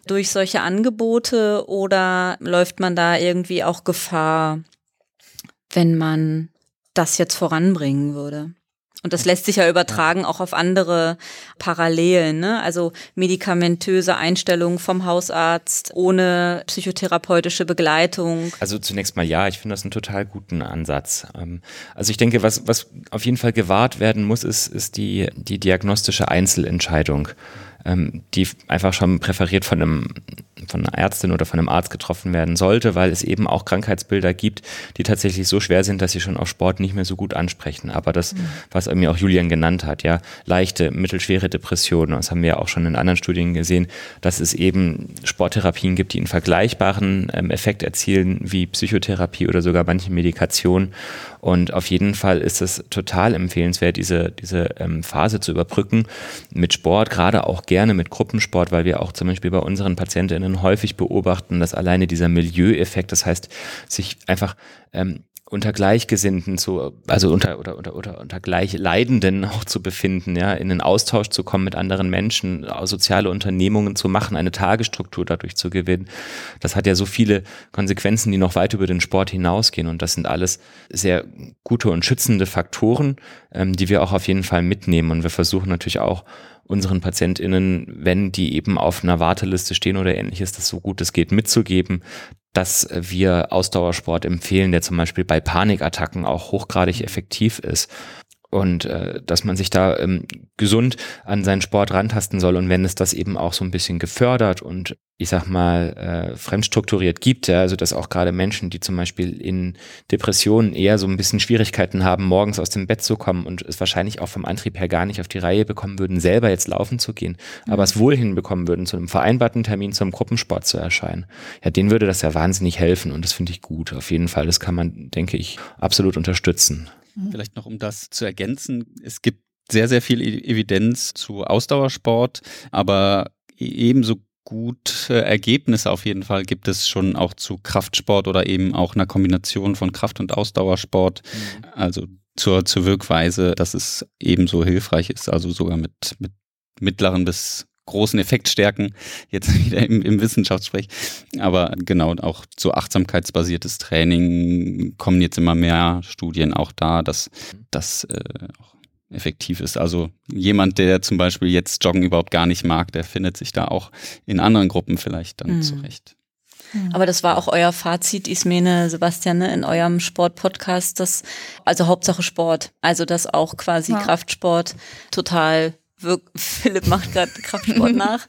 durch solche Angebote oder läuft man da irgendwie auch Gefahr, wenn man das jetzt voranbringen würde. Und das lässt sich ja übertragen auch auf andere Parallelen, ne? Also medikamentöse Einstellungen vom Hausarzt ohne psychotherapeutische Begleitung. Also zunächst mal ja, ich finde das einen total guten Ansatz. Ähm, also ich denke, was, was auf jeden Fall gewahrt werden muss, ist, ist die, die diagnostische Einzelentscheidung ähm, die einfach schon präferiert von einem von einer Ärztin oder von einem Arzt getroffen werden sollte, weil es eben auch Krankheitsbilder gibt, die tatsächlich so schwer sind, dass sie schon auf Sport nicht mehr so gut ansprechen. Aber das, mhm. was mir auch Julian genannt hat, ja, leichte, mittelschwere Depressionen, das haben wir auch schon in anderen Studien gesehen, dass es eben Sporttherapien gibt, die einen vergleichbaren ähm, Effekt erzielen wie Psychotherapie oder sogar manche Medikationen. Und auf jeden Fall ist es total empfehlenswert, diese, diese ähm, Phase zu überbrücken mit Sport, gerade auch gerne mit Gruppensport, weil wir auch zum Beispiel bei unseren Patientinnen häufig beobachten, dass alleine dieser Milieueffekt, das heißt, sich einfach ähm, unter Gleichgesinnten zu, also unter oder unter oder unter Gleichleidenden [laughs] auch zu befinden, ja, in den Austausch zu kommen mit anderen Menschen, soziale Unternehmungen zu machen, eine Tagesstruktur dadurch zu gewinnen. Das hat ja so viele Konsequenzen, die noch weit über den Sport hinausgehen und das sind alles sehr gute und schützende Faktoren, ähm, die wir auch auf jeden Fall mitnehmen und wir versuchen natürlich auch unseren PatientInnen, wenn die eben auf einer Warteliste stehen oder ähnliches, das so gut es geht mitzugeben, dass wir Ausdauersport empfehlen, der zum Beispiel bei Panikattacken auch hochgradig effektiv ist und äh, dass man sich da ähm, gesund an seinen Sport rantasten soll und wenn es das eben auch so ein bisschen gefördert und ich sag mal äh, fremdstrukturiert gibt, ja, also dass auch gerade Menschen, die zum Beispiel in Depressionen eher so ein bisschen Schwierigkeiten haben, morgens aus dem Bett zu kommen und es wahrscheinlich auch vom Antrieb her gar nicht auf die Reihe bekommen würden, selber jetzt laufen zu gehen, mhm. aber es wohl hinbekommen würden, zu einem vereinbarten Termin zum Gruppensport zu erscheinen, ja, denen würde das ja wahnsinnig helfen und das finde ich gut. Auf jeden Fall, das kann man, denke ich, absolut unterstützen. Mhm. Vielleicht noch, um das zu ergänzen. Es gibt sehr, sehr viel e-, Evidenz zu Ausdauersport, aber e-, ebenso gute Ergebnisse auf jeden Fall gibt es schon auch zu Kraftsport oder eben auch einer Kombination von Kraft- und Ausdauersport. Mhm. Also zur, zur Wirkweise, dass es ebenso hilfreich ist, also sogar mit, mit mittleren bis großen Effektstärken, jetzt [laughs] wieder im, im Wissenschaftssprech. Aber genau, auch so achtsamkeitsbasiertes Training kommen jetzt immer mehr Studien auch da, dass das äh, auch effektiv ist. Also jemand, der zum Beispiel jetzt Joggen überhaupt gar nicht mag, der findet sich da auch in anderen Gruppen vielleicht dann mhm. zurecht. Aber das war auch euer Fazit, Ismene, Sebastian, ne, in eurem Sport-Podcast, dass, also Hauptsache Sport, also dass auch quasi ja. Kraftsport total Wirk Philipp macht gerade Kraftsport [laughs] nach.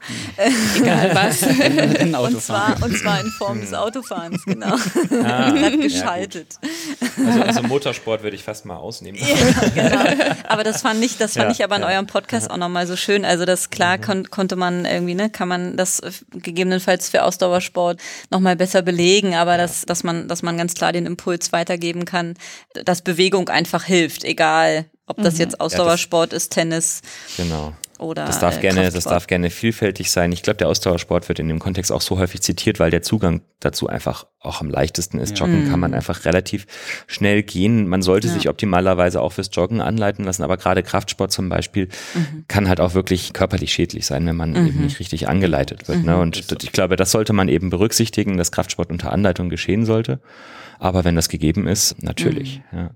Egal was. [laughs] und, zwar, und zwar in Form des Autofahrens, genau. Ah, [laughs] gerade geschaltet. Ja, also, also, Motorsport würde ich fast mal ausnehmen. Ja, genau. Aber das fand ich, das fand ja, ich aber in eurem Podcast auch nochmal so schön. Also das klar mhm. kon konnte man irgendwie, ne, kann man das gegebenenfalls für Ausdauersport nochmal besser belegen, aber dass, dass man, dass man ganz klar den Impuls weitergeben kann, dass Bewegung einfach hilft, egal ob das mhm. jetzt Ausdauersport ja, das, ist, Tennis. Genau. Oder das darf äh, gerne, das darf gerne vielfältig sein. Ich glaube, der Ausdauersport wird in dem Kontext auch so häufig zitiert, weil der Zugang dazu einfach auch am leichtesten ist. Ja. Joggen kann man mhm. einfach relativ schnell gehen. Man sollte ja. sich optimalerweise auch fürs Joggen anleiten lassen, aber gerade Kraftsport zum Beispiel mhm. kann halt auch wirklich körperlich schädlich sein, wenn man mhm. eben nicht richtig angeleitet wird. Ne? Mhm. Und ich glaube, das sollte man eben berücksichtigen, dass Kraftsport unter Anleitung geschehen sollte. Aber wenn das gegeben ist, natürlich. Mhm. Ja.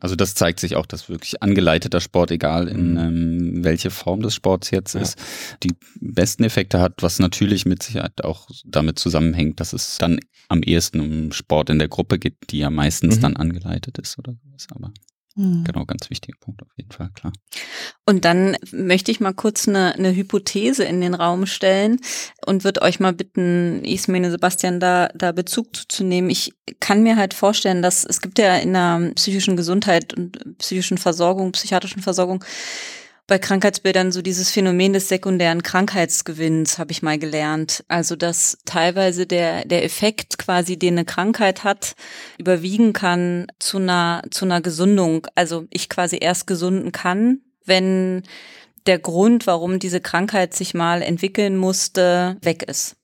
Also das zeigt sich auch, dass wirklich angeleiteter Sport, egal in mhm. ähm, welche Form des Sports jetzt ja. ist, die besten Effekte hat, was natürlich mit Sicherheit auch damit zusammenhängt, dass es dann am ehesten um Sport in der Gruppe geht, die ja meistens mhm. dann angeleitet ist oder sowas. Aber Mhm. Genau, ganz wichtiger Punkt auf jeden Fall, klar. Und dann möchte ich mal kurz eine, eine Hypothese in den Raum stellen und würde euch mal bitten, Ismene Sebastian, da, da Bezug zu nehmen. Ich kann mir halt vorstellen, dass es gibt ja in der psychischen Gesundheit und psychischen Versorgung, psychiatrischen Versorgung bei Krankheitsbildern so dieses Phänomen des sekundären Krankheitsgewinns habe ich mal gelernt. Also dass teilweise der der Effekt quasi, den eine Krankheit hat, überwiegen kann zu einer zu einer Gesundung. Also ich quasi erst gesunden kann, wenn der Grund, warum diese Krankheit sich mal entwickeln musste, weg ist.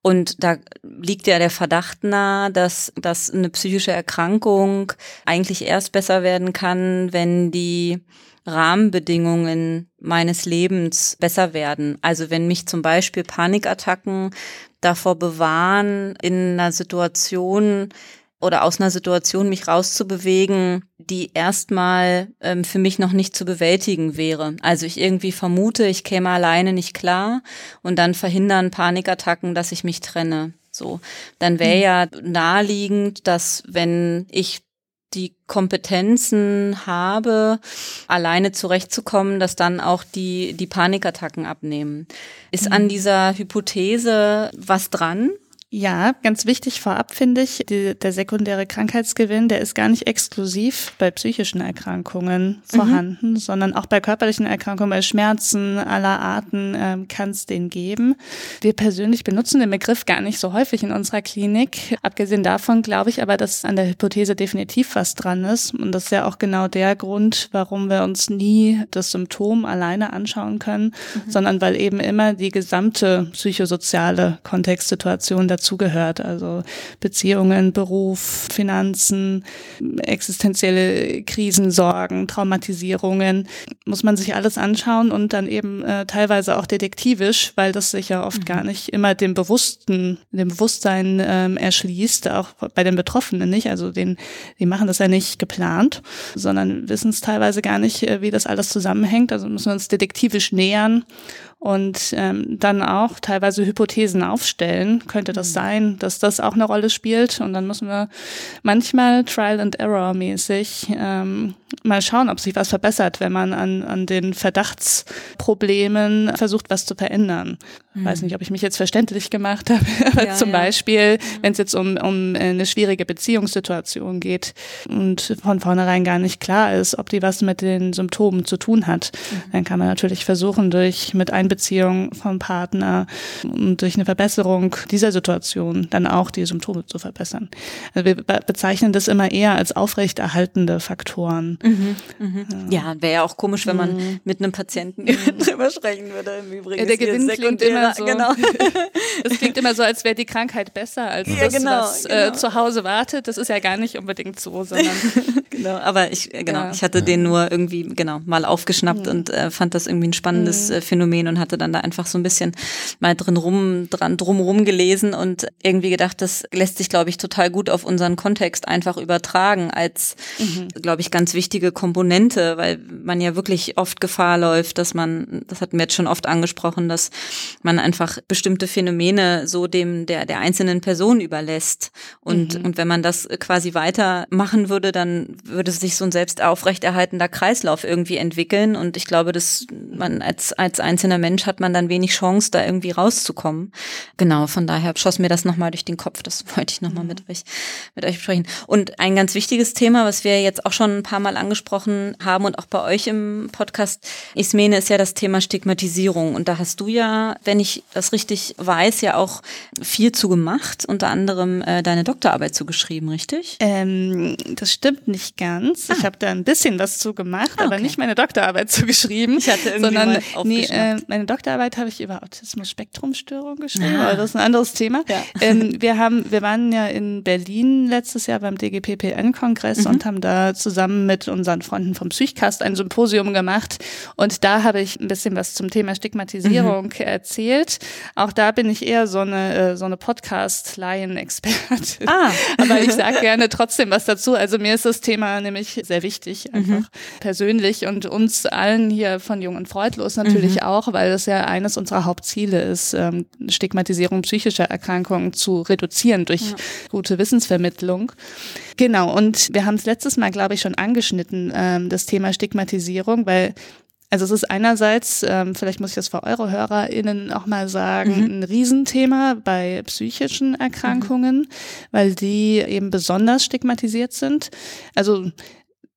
Und da liegt ja der Verdacht nahe, dass, dass eine psychische Erkrankung eigentlich erst besser werden kann, wenn die Rahmenbedingungen meines Lebens besser werden. Also wenn mich zum Beispiel Panikattacken davor bewahren, in einer Situation oder aus einer Situation mich rauszubewegen, die erstmal ähm, für mich noch nicht zu bewältigen wäre. Also ich irgendwie vermute, ich käme alleine nicht klar und dann verhindern Panikattacken, dass ich mich trenne. So, dann wäre mhm. ja naheliegend, dass wenn ich die Kompetenzen habe, alleine zurechtzukommen, dass dann auch die, die Panikattacken abnehmen. Ist an mhm. dieser Hypothese was dran? Ja, ganz wichtig vorab finde ich, die, der sekundäre Krankheitsgewinn, der ist gar nicht exklusiv bei psychischen Erkrankungen mhm. vorhanden, mhm. sondern auch bei körperlichen Erkrankungen, bei Schmerzen aller Arten ähm, kann es den geben. Wir persönlich benutzen den Begriff gar nicht so häufig in unserer Klinik. Abgesehen davon glaube ich aber, dass an der Hypothese definitiv was dran ist. Und das ist ja auch genau der Grund, warum wir uns nie das Symptom alleine anschauen können, mhm. sondern weil eben immer die gesamte psychosoziale Kontextsituation dazugehört. Also Beziehungen, Beruf, Finanzen, existenzielle Krisen, Sorgen, Traumatisierungen. Muss man sich alles anschauen und dann eben äh, teilweise auch detektivisch, weil das sich ja oft mhm. gar nicht immer dem Bewussten, dem Bewusstsein ähm, erschließt, auch bei den Betroffenen nicht. Also den, die machen das ja nicht geplant, sondern wissen es teilweise gar nicht, äh, wie das alles zusammenhängt. Also müssen wir uns detektivisch nähern und ähm, dann auch teilweise Hypothesen aufstellen. Könnte das mhm. sein, dass das auch eine Rolle spielt? Und dann müssen wir manchmal Trial and Error mäßig ähm, mal schauen, ob sich was verbessert, wenn man an, an den Verdachtsproblemen versucht, was zu verändern. Mhm. Weiß nicht, ob ich mich jetzt verständlich gemacht [laughs] habe, aber ja, zum ja. Beispiel, mhm. wenn es jetzt um, um eine schwierige Beziehungssituation geht und von vornherein gar nicht klar ist, ob die was mit den Symptomen zu tun hat, mhm. dann kann man natürlich versuchen, durch mit Einbeziehung vom Partner und durch eine Verbesserung dieser Situation dann auch die Symptome zu verbessern. Also wir bezeichnen das immer eher als aufrechterhaltende Faktoren. Mhm, mhm. Ja, wäre ja auch komisch, wenn man mhm. mit einem Patienten [laughs] drüber sprechen würde. Im Übrigen ja, der Gewinn klingt immer so. Genau. [laughs] Es klingt immer so, als wäre die Krankheit besser als ja, das, genau, was äh, genau. Äh, zu Hause wartet. Das ist ja gar nicht unbedingt so, sondern [laughs] genau. Aber ich äh, genau, ja. ich hatte den nur irgendwie genau mal aufgeschnappt und äh, fand das irgendwie ein spannendes mhm. äh, Phänomen und hatte dann da einfach so ein bisschen mal drin rum dran drumrum gelesen und irgendwie gedacht, das lässt sich, glaube ich, total gut auf unseren Kontext einfach übertragen als, glaube ich, ganz wichtig wichtige Komponente, weil man ja wirklich oft Gefahr läuft, dass man, das hatten wir jetzt schon oft angesprochen, dass man einfach bestimmte Phänomene so dem der der einzelnen Person überlässt. Und mhm. und wenn man das quasi weitermachen würde, dann würde sich so ein selbst aufrechterhaltender Kreislauf irgendwie entwickeln. Und ich glaube, dass man als als einzelner Mensch hat man dann wenig Chance, da irgendwie rauszukommen. Genau, von daher schoss mir das nochmal durch den Kopf. Das [laughs] wollte ich nochmal mhm. mit euch mit euch besprechen. Und ein ganz wichtiges Thema, was wir jetzt auch schon ein paar Mal angesprochen haben und auch bei euch im Podcast, Ismene, ist ja das Thema Stigmatisierung. Und da hast du ja, wenn ich das richtig weiß, ja auch viel zu gemacht, unter anderem äh, deine Doktorarbeit zugeschrieben, richtig? Ähm, das stimmt nicht ganz. Ah. Ich habe da ein bisschen was zu gemacht, ah, okay. aber nicht meine Doktorarbeit zugeschrieben. Ich hatte irgendwie sondern nee, äh, meine Doktorarbeit habe ich über Autismus-Spektrumstörung geschrieben, ah. aber das ist ein anderes Thema. Ja. Ähm, wir haben, wir waren ja in Berlin letztes Jahr beim DGPPN-Kongress mhm. und haben da zusammen mit unseren Freunden vom Psychcast ein Symposium gemacht und da habe ich ein bisschen was zum Thema Stigmatisierung mhm. erzählt. Auch da bin ich eher so eine, äh, so eine Podcast-Laien-Expertin. Ah. [laughs] Aber ich sage gerne trotzdem was dazu. Also mir ist das Thema nämlich sehr wichtig, einfach mhm. persönlich und uns allen hier von Jung und Freudlos natürlich mhm. auch, weil das ja eines unserer Hauptziele ist, ähm, Stigmatisierung psychischer Erkrankungen zu reduzieren durch ja. gute Wissensvermittlung. Genau, und wir haben es letztes Mal, glaube ich, schon angeschnitten, ähm, das Thema Stigmatisierung, weil also es ist einerseits, ähm, vielleicht muss ich das für eure HörerInnen auch mal sagen, mhm. ein Riesenthema bei psychischen Erkrankungen, mhm. weil die eben besonders stigmatisiert sind. Also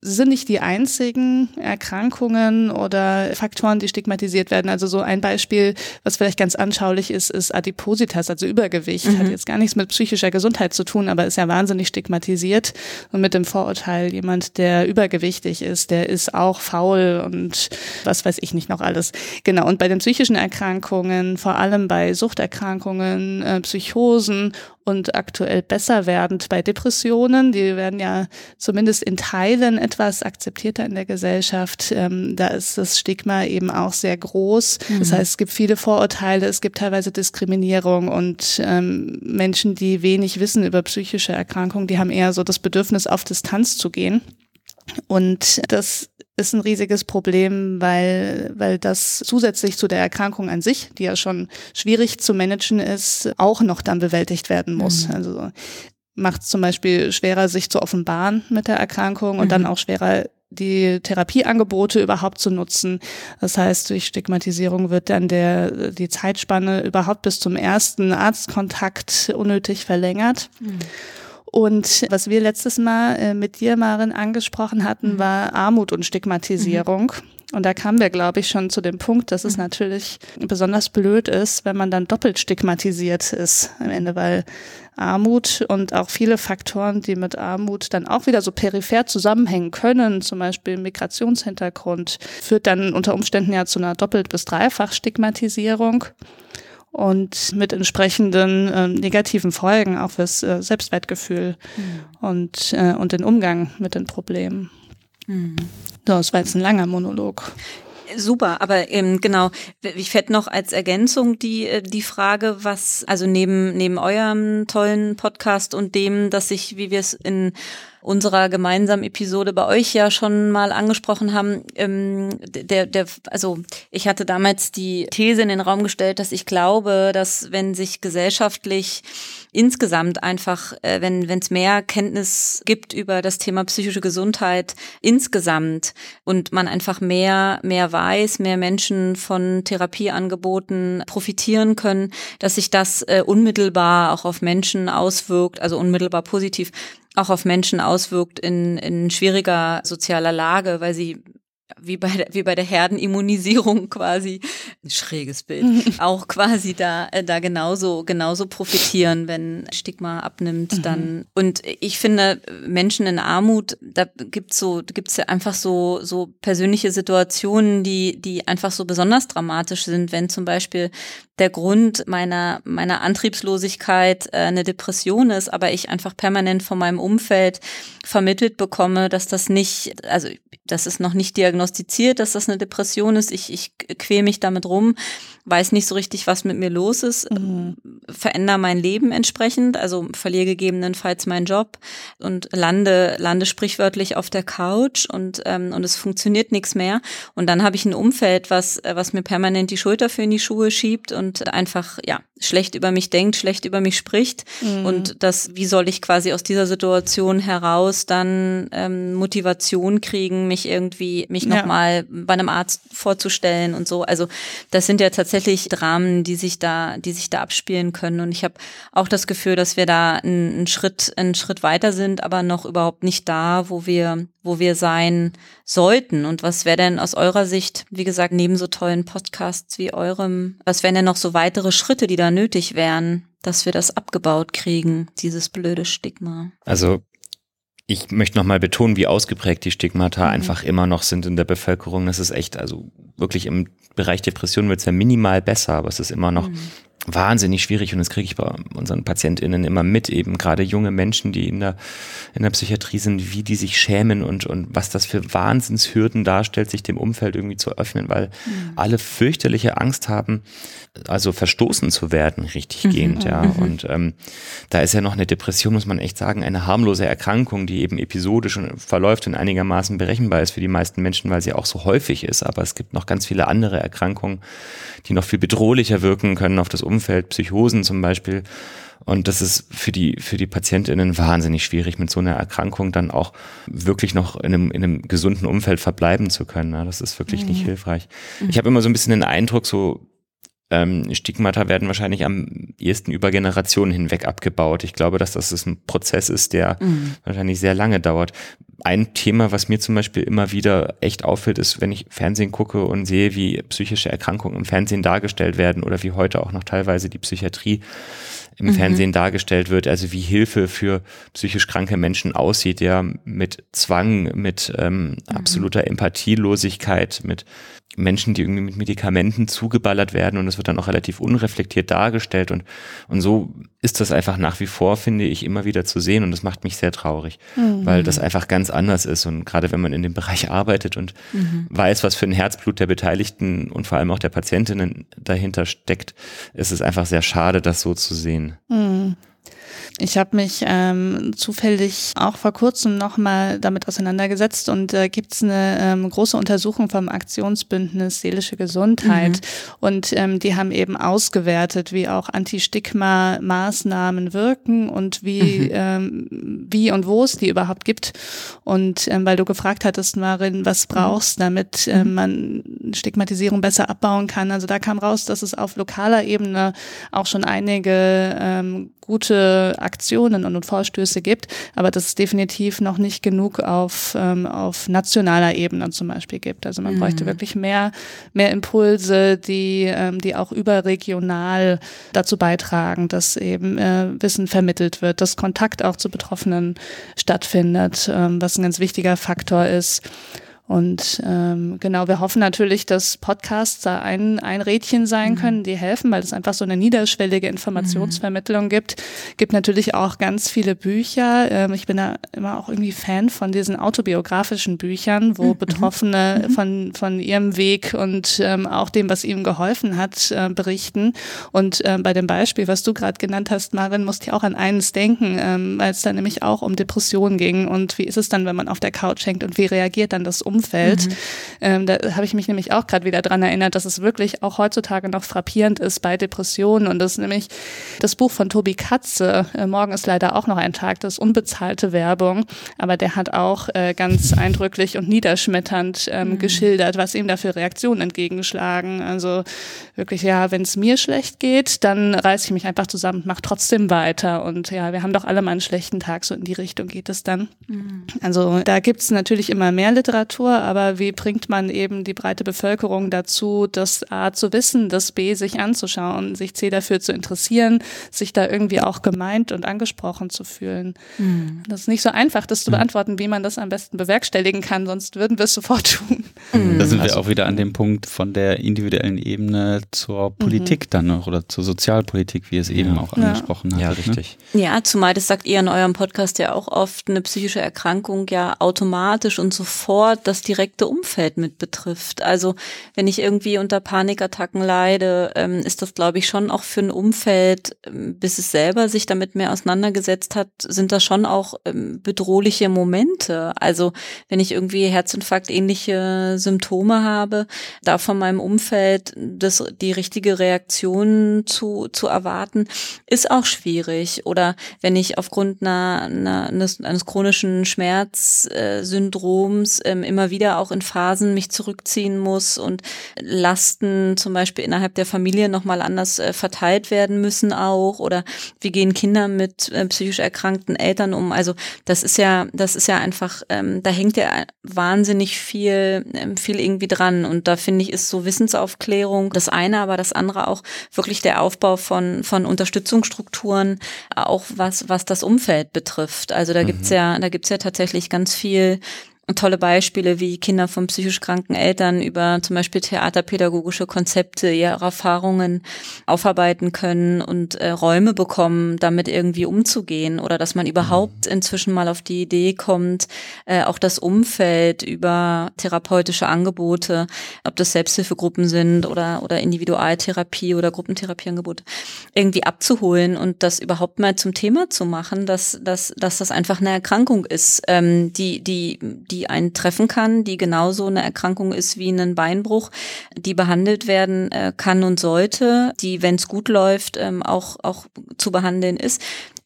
sind nicht die einzigen Erkrankungen oder Faktoren, die stigmatisiert werden. Also so ein Beispiel, was vielleicht ganz anschaulich ist, ist Adipositas, also Übergewicht. Mhm. Hat jetzt gar nichts mit psychischer Gesundheit zu tun, aber ist ja wahnsinnig stigmatisiert. Und mit dem Vorurteil, jemand, der übergewichtig ist, der ist auch faul und was weiß ich nicht noch alles. Genau. Und bei den psychischen Erkrankungen, vor allem bei Suchterkrankungen, äh, Psychosen und aktuell besser werdend bei Depressionen. Die werden ja zumindest in Teilen etwas akzeptierter in der Gesellschaft. Ähm, da ist das Stigma eben auch sehr groß. Mhm. Das heißt, es gibt viele Vorurteile, es gibt teilweise Diskriminierung und ähm, Menschen, die wenig wissen über psychische Erkrankungen, die haben eher so das Bedürfnis, auf Distanz zu gehen. Und das ist ein riesiges Problem, weil, weil das zusätzlich zu der Erkrankung an sich, die ja schon schwierig zu managen ist, auch noch dann bewältigt werden muss. Mhm. Also macht es zum Beispiel schwerer, sich zu offenbaren mit der Erkrankung und mhm. dann auch schwerer, die Therapieangebote überhaupt zu nutzen. Das heißt, durch Stigmatisierung wird dann der, die Zeitspanne überhaupt bis zum ersten Arztkontakt unnötig verlängert. Mhm. Und was wir letztes Mal äh, mit dir, Maren, angesprochen hatten, mhm. war Armut und Stigmatisierung. Mhm. Und da kamen wir, glaube ich, schon zu dem Punkt, dass es mhm. natürlich besonders blöd ist, wenn man dann doppelt stigmatisiert ist am Ende, weil Armut und auch viele Faktoren, die mit Armut dann auch wieder so peripher zusammenhängen können, zum Beispiel Migrationshintergrund, führt dann unter Umständen ja zu einer doppelt bis dreifach Stigmatisierung und mit entsprechenden äh, negativen Folgen auch fürs äh, Selbstwertgefühl mhm. und, äh, und den Umgang mit den Problemen. Mhm. Das war jetzt ein langer Monolog. Super, aber ähm, genau, ich fände noch als Ergänzung die, äh, die Frage, was, also neben, neben eurem tollen Podcast und dem, dass ich, wie wir es in unserer gemeinsamen Episode bei euch ja schon mal angesprochen haben, ähm, der, der, also ich hatte damals die These in den Raum gestellt, dass ich glaube, dass wenn sich gesellschaftlich insgesamt einfach, äh, wenn es mehr Kenntnis gibt über das Thema psychische Gesundheit insgesamt und man einfach mehr mehr weiß, mehr Menschen von Therapieangeboten profitieren können, dass sich das äh, unmittelbar auch auf Menschen auswirkt, also unmittelbar positiv auch auf Menschen auswirkt in, in schwieriger sozialer Lage, weil sie wie bei der, wie bei der Herdenimmunisierung quasi. Ein schräges Bild. [laughs] Auch quasi da äh, da genauso genauso profitieren wenn Stigma abnimmt mhm. dann. Und ich finde Menschen in Armut da gibt's so gibt's ja einfach so so persönliche Situationen die die einfach so besonders dramatisch sind. Wenn zum Beispiel der Grund meiner meiner Antriebslosigkeit äh, eine Depression ist aber ich einfach permanent von meinem Umfeld vermittelt bekomme dass das nicht also das ist noch nicht diagnostiziert, dass das eine Depression ist. Ich, ich quäle mich damit rum, weiß nicht so richtig, was mit mir los ist, mhm. verändere mein Leben entsprechend, also verliere gegebenenfalls meinen Job und lande, lande sprichwörtlich auf der Couch und, ähm, und es funktioniert nichts mehr. Und dann habe ich ein Umfeld, was, was mir permanent die Schulter für in die Schuhe schiebt und einfach, ja, schlecht über mich denkt, schlecht über mich spricht. Mhm. Und das, wie soll ich quasi aus dieser Situation heraus dann ähm, Motivation kriegen, mich irgendwie, mich ja. nochmal bei einem Arzt vorzustellen und so. Also das sind ja tatsächlich Dramen, die sich da, die sich da abspielen können. Und ich habe auch das Gefühl, dass wir da einen, einen Schritt, einen Schritt weiter sind, aber noch überhaupt nicht da, wo wir, wo wir sein sollten. Und was wäre denn aus eurer Sicht, wie gesagt, neben so tollen Podcasts wie eurem, was wären denn noch so weitere Schritte, die da nötig wären, dass wir das abgebaut kriegen, dieses blöde Stigma? Also ich möchte nochmal betonen, wie ausgeprägt die Stigmata mhm. einfach immer noch sind in der Bevölkerung. Das ist echt, also wirklich im Bereich Depression wird es ja minimal besser, aber es ist immer noch mhm wahnsinnig schwierig und das kriege ich bei unseren PatientInnen immer mit, eben gerade junge Menschen, die in der, in der Psychiatrie sind, wie die sich schämen und, und was das für Wahnsinnshürden darstellt, sich dem Umfeld irgendwie zu öffnen, weil mhm. alle fürchterliche Angst haben, also verstoßen zu werden, richtig mhm. gehend, ja. Mhm. Und ähm, da ist ja noch eine Depression, muss man echt sagen, eine harmlose Erkrankung, die eben episodisch und verläuft und einigermaßen berechenbar ist für die meisten Menschen, weil sie auch so häufig ist. Aber es gibt noch ganz viele andere Erkrankungen, die noch viel bedrohlicher wirken können auf das Umfeld, Psychosen zum Beispiel. Und das ist für die, für die PatientInnen wahnsinnig schwierig, mit so einer Erkrankung dann auch wirklich noch in einem, in einem gesunden Umfeld verbleiben zu können. Das ist wirklich mhm. nicht hilfreich. Ich habe immer so ein bisschen den Eindruck, so ähm, Stigmata werden wahrscheinlich am ehesten über Generationen hinweg abgebaut. Ich glaube, dass das ein Prozess ist, der mhm. wahrscheinlich sehr lange dauert. Ein Thema, was mir zum Beispiel immer wieder echt auffällt, ist, wenn ich Fernsehen gucke und sehe, wie psychische Erkrankungen im Fernsehen dargestellt werden oder wie heute auch noch teilweise die Psychiatrie im mhm. Fernsehen dargestellt wird, also wie Hilfe für psychisch kranke Menschen aussieht, ja, mit Zwang, mit ähm, mhm. absoluter Empathielosigkeit, mit Menschen, die irgendwie mit Medikamenten zugeballert werden und es wird dann auch relativ unreflektiert dargestellt und, und so ist das einfach nach wie vor, finde ich, immer wieder zu sehen und das macht mich sehr traurig, mhm. weil das einfach ganz anders ist und gerade wenn man in dem Bereich arbeitet und mhm. weiß, was für ein Herzblut der Beteiligten und vor allem auch der Patientinnen dahinter steckt, ist es einfach sehr schade, das so zu sehen. Mhm. Ich habe mich ähm, zufällig auch vor kurzem nochmal damit auseinandergesetzt und da äh, gibt es eine ähm, große Untersuchung vom Aktionsbündnis Seelische Gesundheit mhm. und ähm, die haben eben ausgewertet, wie auch Anti-Stigma-Maßnahmen wirken und wie, mhm. ähm, wie und wo es die überhaupt gibt. Und ähm, weil du gefragt hattest, Marin, was mhm. brauchst, damit äh, man Stigmatisierung besser abbauen kann. Also da kam raus, dass es auf lokaler Ebene auch schon einige ähm, gute Aktionen und Vorstöße gibt, aber dass es definitiv noch nicht genug auf, ähm, auf nationaler Ebene zum Beispiel gibt. Also man mhm. bräuchte wirklich mehr, mehr Impulse, die, ähm, die auch überregional dazu beitragen, dass eben äh, Wissen vermittelt wird, dass Kontakt auch zu Betroffenen stattfindet, ähm, was ein ganz wichtiger Faktor ist. Und ähm, genau, wir hoffen natürlich, dass Podcasts da ein, ein Rädchen sein mhm. können, die helfen, weil es einfach so eine niederschwellige Informationsvermittlung mhm. gibt. Gibt natürlich auch ganz viele Bücher. Ähm, ich bin da immer auch irgendwie Fan von diesen autobiografischen Büchern, wo mhm. Betroffene von, von ihrem Weg und ähm, auch dem, was ihnen geholfen hat, äh, berichten. Und ähm, bei dem Beispiel, was du gerade genannt hast, Marin, musste ich auch an eines denken, ähm, weil es da nämlich auch um Depressionen ging. Und wie ist es dann, wenn man auf der Couch hängt und wie reagiert dann das Umfeld? Umfeld. Mhm. Ähm, da habe ich mich nämlich auch gerade wieder dran erinnert, dass es wirklich auch heutzutage noch frappierend ist bei Depressionen. Und das ist nämlich das Buch von Tobi Katze. Äh, morgen ist leider auch noch ein Tag, das ist unbezahlte Werbung. Aber der hat auch äh, ganz [laughs] eindrücklich und niederschmetternd ähm, mhm. geschildert, was ihm da für Reaktionen entgegenschlagen. Also wirklich, ja, wenn es mir schlecht geht, dann reiße ich mich einfach zusammen und mache trotzdem weiter. Und ja, wir haben doch alle mal einen schlechten Tag, so in die Richtung geht es dann. Mhm. Also da gibt es natürlich immer mehr Literatur, Kultur, aber wie bringt man eben die breite Bevölkerung dazu, das A zu wissen, das B sich anzuschauen, sich C dafür zu interessieren, sich da irgendwie auch gemeint und angesprochen zu fühlen. Mhm. Das ist nicht so einfach, das zu hm. beantworten, wie man das am besten bewerkstelligen kann, sonst würden wir es sofort tun. Mhm. Da sind wir also auch wieder an dem Punkt von der individuellen Ebene zur Politik mhm. dann noch oder zur Sozialpolitik, wie es eben auch angesprochen ja. hat. Ja, ne? richtig. Ne? Ja, zumal das sagt ihr in eurem Podcast ja auch oft, eine psychische Erkrankung ja automatisch und sofort das das direkte Umfeld mit betrifft. Also wenn ich irgendwie unter Panikattacken leide, ähm, ist das, glaube ich, schon auch für ein Umfeld, ähm, bis es selber sich damit mehr auseinandergesetzt hat, sind das schon auch ähm, bedrohliche Momente. Also wenn ich irgendwie Herzinfarkt ähnliche Symptome habe, da von meinem Umfeld das, die richtige Reaktion zu, zu erwarten, ist auch schwierig. Oder wenn ich aufgrund einer, einer eines, eines chronischen Schmerzsyndroms ähm, immer wieder auch in Phasen mich zurückziehen muss und Lasten zum Beispiel innerhalb der Familie nochmal anders äh, verteilt werden müssen auch oder wie gehen Kinder mit äh, psychisch erkrankten Eltern um. Also das ist ja, das ist ja einfach, ähm, da hängt ja wahnsinnig viel, ähm, viel irgendwie dran und da finde ich ist so Wissensaufklärung das eine, aber das andere auch wirklich der Aufbau von, von Unterstützungsstrukturen, auch was, was das Umfeld betrifft. Also da mhm. gibt's ja, da gibt's ja tatsächlich ganz viel tolle Beispiele, wie Kinder von psychisch kranken Eltern über zum Beispiel theaterpädagogische Konzepte ihre Erfahrungen aufarbeiten können und äh, Räume bekommen, damit irgendwie umzugehen oder dass man überhaupt mhm. inzwischen mal auf die Idee kommt, äh, auch das Umfeld über therapeutische Angebote, ob das Selbsthilfegruppen sind oder, oder Individualtherapie oder Gruppentherapieangebote, irgendwie abzuholen und das überhaupt mal zum Thema zu machen, dass, dass, dass das einfach eine Erkrankung ist, ähm, die, die, die die einen treffen kann, die genauso eine Erkrankung ist wie ein Beinbruch, die behandelt werden äh, kann und sollte, die, wenn es gut läuft, ähm, auch, auch zu behandeln ist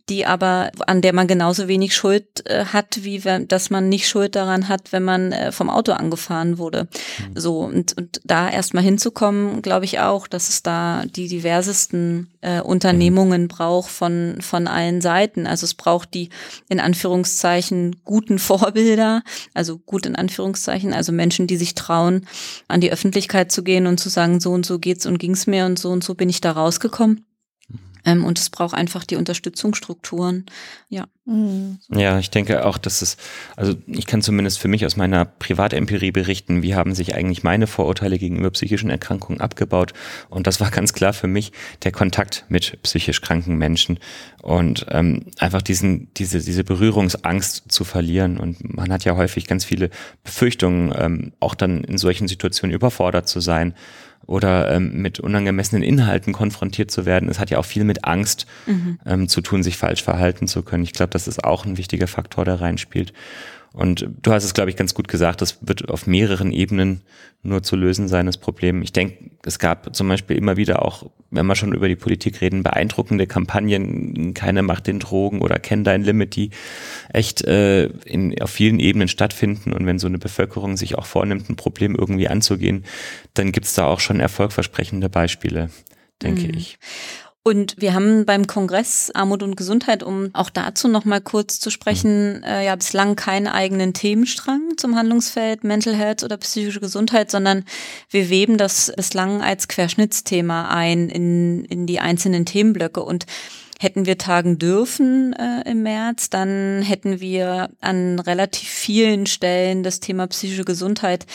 die aber, an der man genauso wenig Schuld äh, hat, wie wenn, dass man nicht Schuld daran hat, wenn man äh, vom Auto angefahren wurde. Mhm. So, und, und da erstmal hinzukommen, glaube ich auch, dass es da die diversesten äh, Unternehmungen mhm. braucht von, von allen Seiten. Also es braucht die in Anführungszeichen guten Vorbilder, also gut in Anführungszeichen, also Menschen, die sich trauen, an die Öffentlichkeit zu gehen und zu sagen, so und so geht's und ging's mir und so und so bin ich da rausgekommen. Ähm, und es braucht einfach die Unterstützungsstrukturen. Ja. Mhm. Ja, ich denke auch, dass es, also ich kann zumindest für mich aus meiner Privatempirie berichten, wie haben sich eigentlich meine Vorurteile gegenüber psychischen Erkrankungen abgebaut. Und das war ganz klar für mich der Kontakt mit psychisch kranken Menschen und ähm, einfach diesen, diese, diese Berührungsangst zu verlieren. Und man hat ja häufig ganz viele Befürchtungen, ähm, auch dann in solchen Situationen überfordert zu sein oder ähm, mit unangemessenen Inhalten konfrontiert zu werden. Es hat ja auch viel mit Angst mhm. ähm, zu tun, sich falsch verhalten zu können. Ich glaube, das ist auch ein wichtiger Faktor, der reinspielt. Und du hast es, glaube ich, ganz gut gesagt, das wird auf mehreren Ebenen nur zu lösen sein, das Problem. Ich denke, es gab zum Beispiel immer wieder auch, wenn wir schon über die Politik reden, beeindruckende Kampagnen, keine macht den Drogen oder kenn dein Limit, die echt äh, in, auf vielen Ebenen stattfinden. Und wenn so eine Bevölkerung sich auch vornimmt, ein Problem irgendwie anzugehen, dann gibt's da auch schon erfolgversprechende Beispiele, denke mhm. ich. Und wir haben beim Kongress Armut und Gesundheit, um auch dazu noch mal kurz zu sprechen, äh, ja bislang keinen eigenen Themenstrang zum Handlungsfeld Mental Health oder psychische Gesundheit, sondern wir weben das bislang als Querschnittsthema ein in, in die einzelnen Themenblöcke. Und Hätten wir tagen dürfen äh, im März, dann hätten wir an relativ vielen Stellen das Thema psychische Gesundheit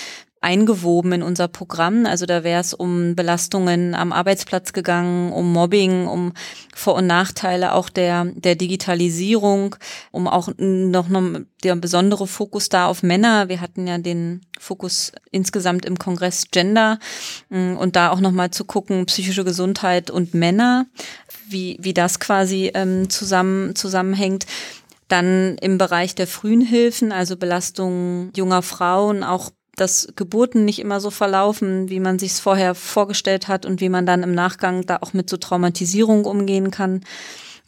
eingewoben in unser Programm. Also da wäre es um Belastungen am Arbeitsplatz gegangen, um Mobbing, um Vor- und Nachteile auch der, der Digitalisierung, um auch noch, noch der besondere Fokus da auf Männer. Wir hatten ja den Fokus insgesamt im Kongress Gender mm, und da auch nochmal zu gucken, psychische Gesundheit und Männer, wie, wie das quasi ähm, zusammen, zusammenhängt. Dann im Bereich der frühen Hilfen, also Belastung junger Frauen, auch dass Geburten nicht immer so verlaufen, wie man sich es vorher vorgestellt hat und wie man dann im Nachgang da auch mit so Traumatisierung umgehen kann.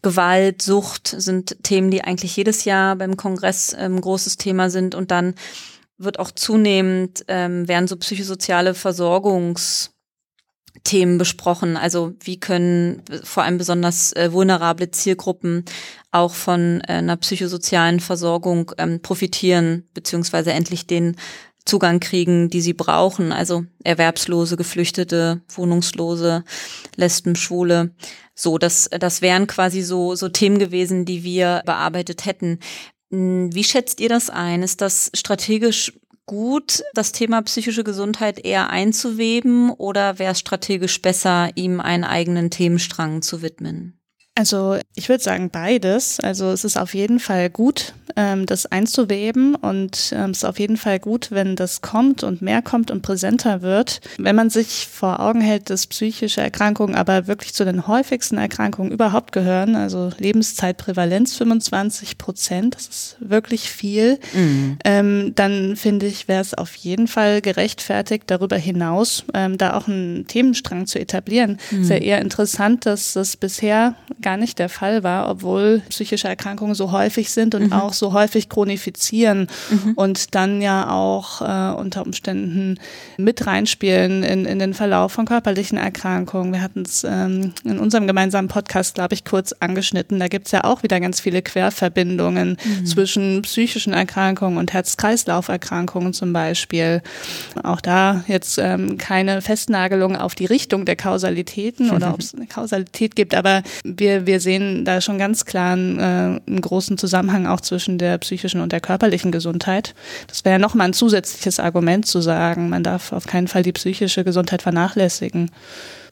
Gewalt, Sucht sind Themen, die eigentlich jedes Jahr beim Kongress ein ähm, großes Thema sind und dann wird auch zunehmend ähm, werden so psychosoziale Versorgungs Themen besprochen. Also wie können vor allem besonders äh, vulnerable Zielgruppen auch von äh, einer psychosozialen Versorgung ähm, profitieren, beziehungsweise endlich den Zugang kriegen, die sie brauchen. Also Erwerbslose, Geflüchtete, Wohnungslose, Lesben, Schwule. So, das, das wären quasi so, so Themen gewesen, die wir bearbeitet hätten. Hm, wie schätzt ihr das ein? Ist das strategisch gut, das Thema psychische Gesundheit eher einzuweben oder wäre es strategisch besser, ihm einen eigenen Themenstrang zu widmen? Also ich würde sagen beides. Also es ist auf jeden Fall gut, ähm, das einzuweben und ähm, es ist auf jeden Fall gut, wenn das kommt und mehr kommt und präsenter wird. Wenn man sich vor Augen hält, dass psychische Erkrankungen aber wirklich zu den häufigsten Erkrankungen überhaupt gehören, also Lebenszeitprävalenz 25 Prozent, das ist wirklich viel, mhm. ähm, dann finde ich, wäre es auf jeden Fall gerechtfertigt, darüber hinaus ähm, da auch einen Themenstrang zu etablieren. Mhm. Ist eher interessant, dass das bisher gar nicht der Fall war, obwohl psychische Erkrankungen so häufig sind und mhm. auch so häufig chronifizieren mhm. und dann ja auch äh, unter Umständen mit reinspielen in, in den Verlauf von körperlichen Erkrankungen. Wir hatten es ähm, in unserem gemeinsamen Podcast, glaube ich, kurz angeschnitten. Da gibt es ja auch wieder ganz viele Querverbindungen mhm. zwischen psychischen Erkrankungen und Herz-Kreislauf-Erkrankungen zum Beispiel. Auch da jetzt ähm, keine Festnagelung auf die Richtung der Kausalitäten oder ob es [laughs] eine Kausalität gibt, aber wir wir, wir sehen da schon ganz klar einen, äh, einen großen Zusammenhang auch zwischen der psychischen und der körperlichen Gesundheit. Das wäre ja nochmal ein zusätzliches Argument zu sagen, man darf auf keinen Fall die psychische Gesundheit vernachlässigen.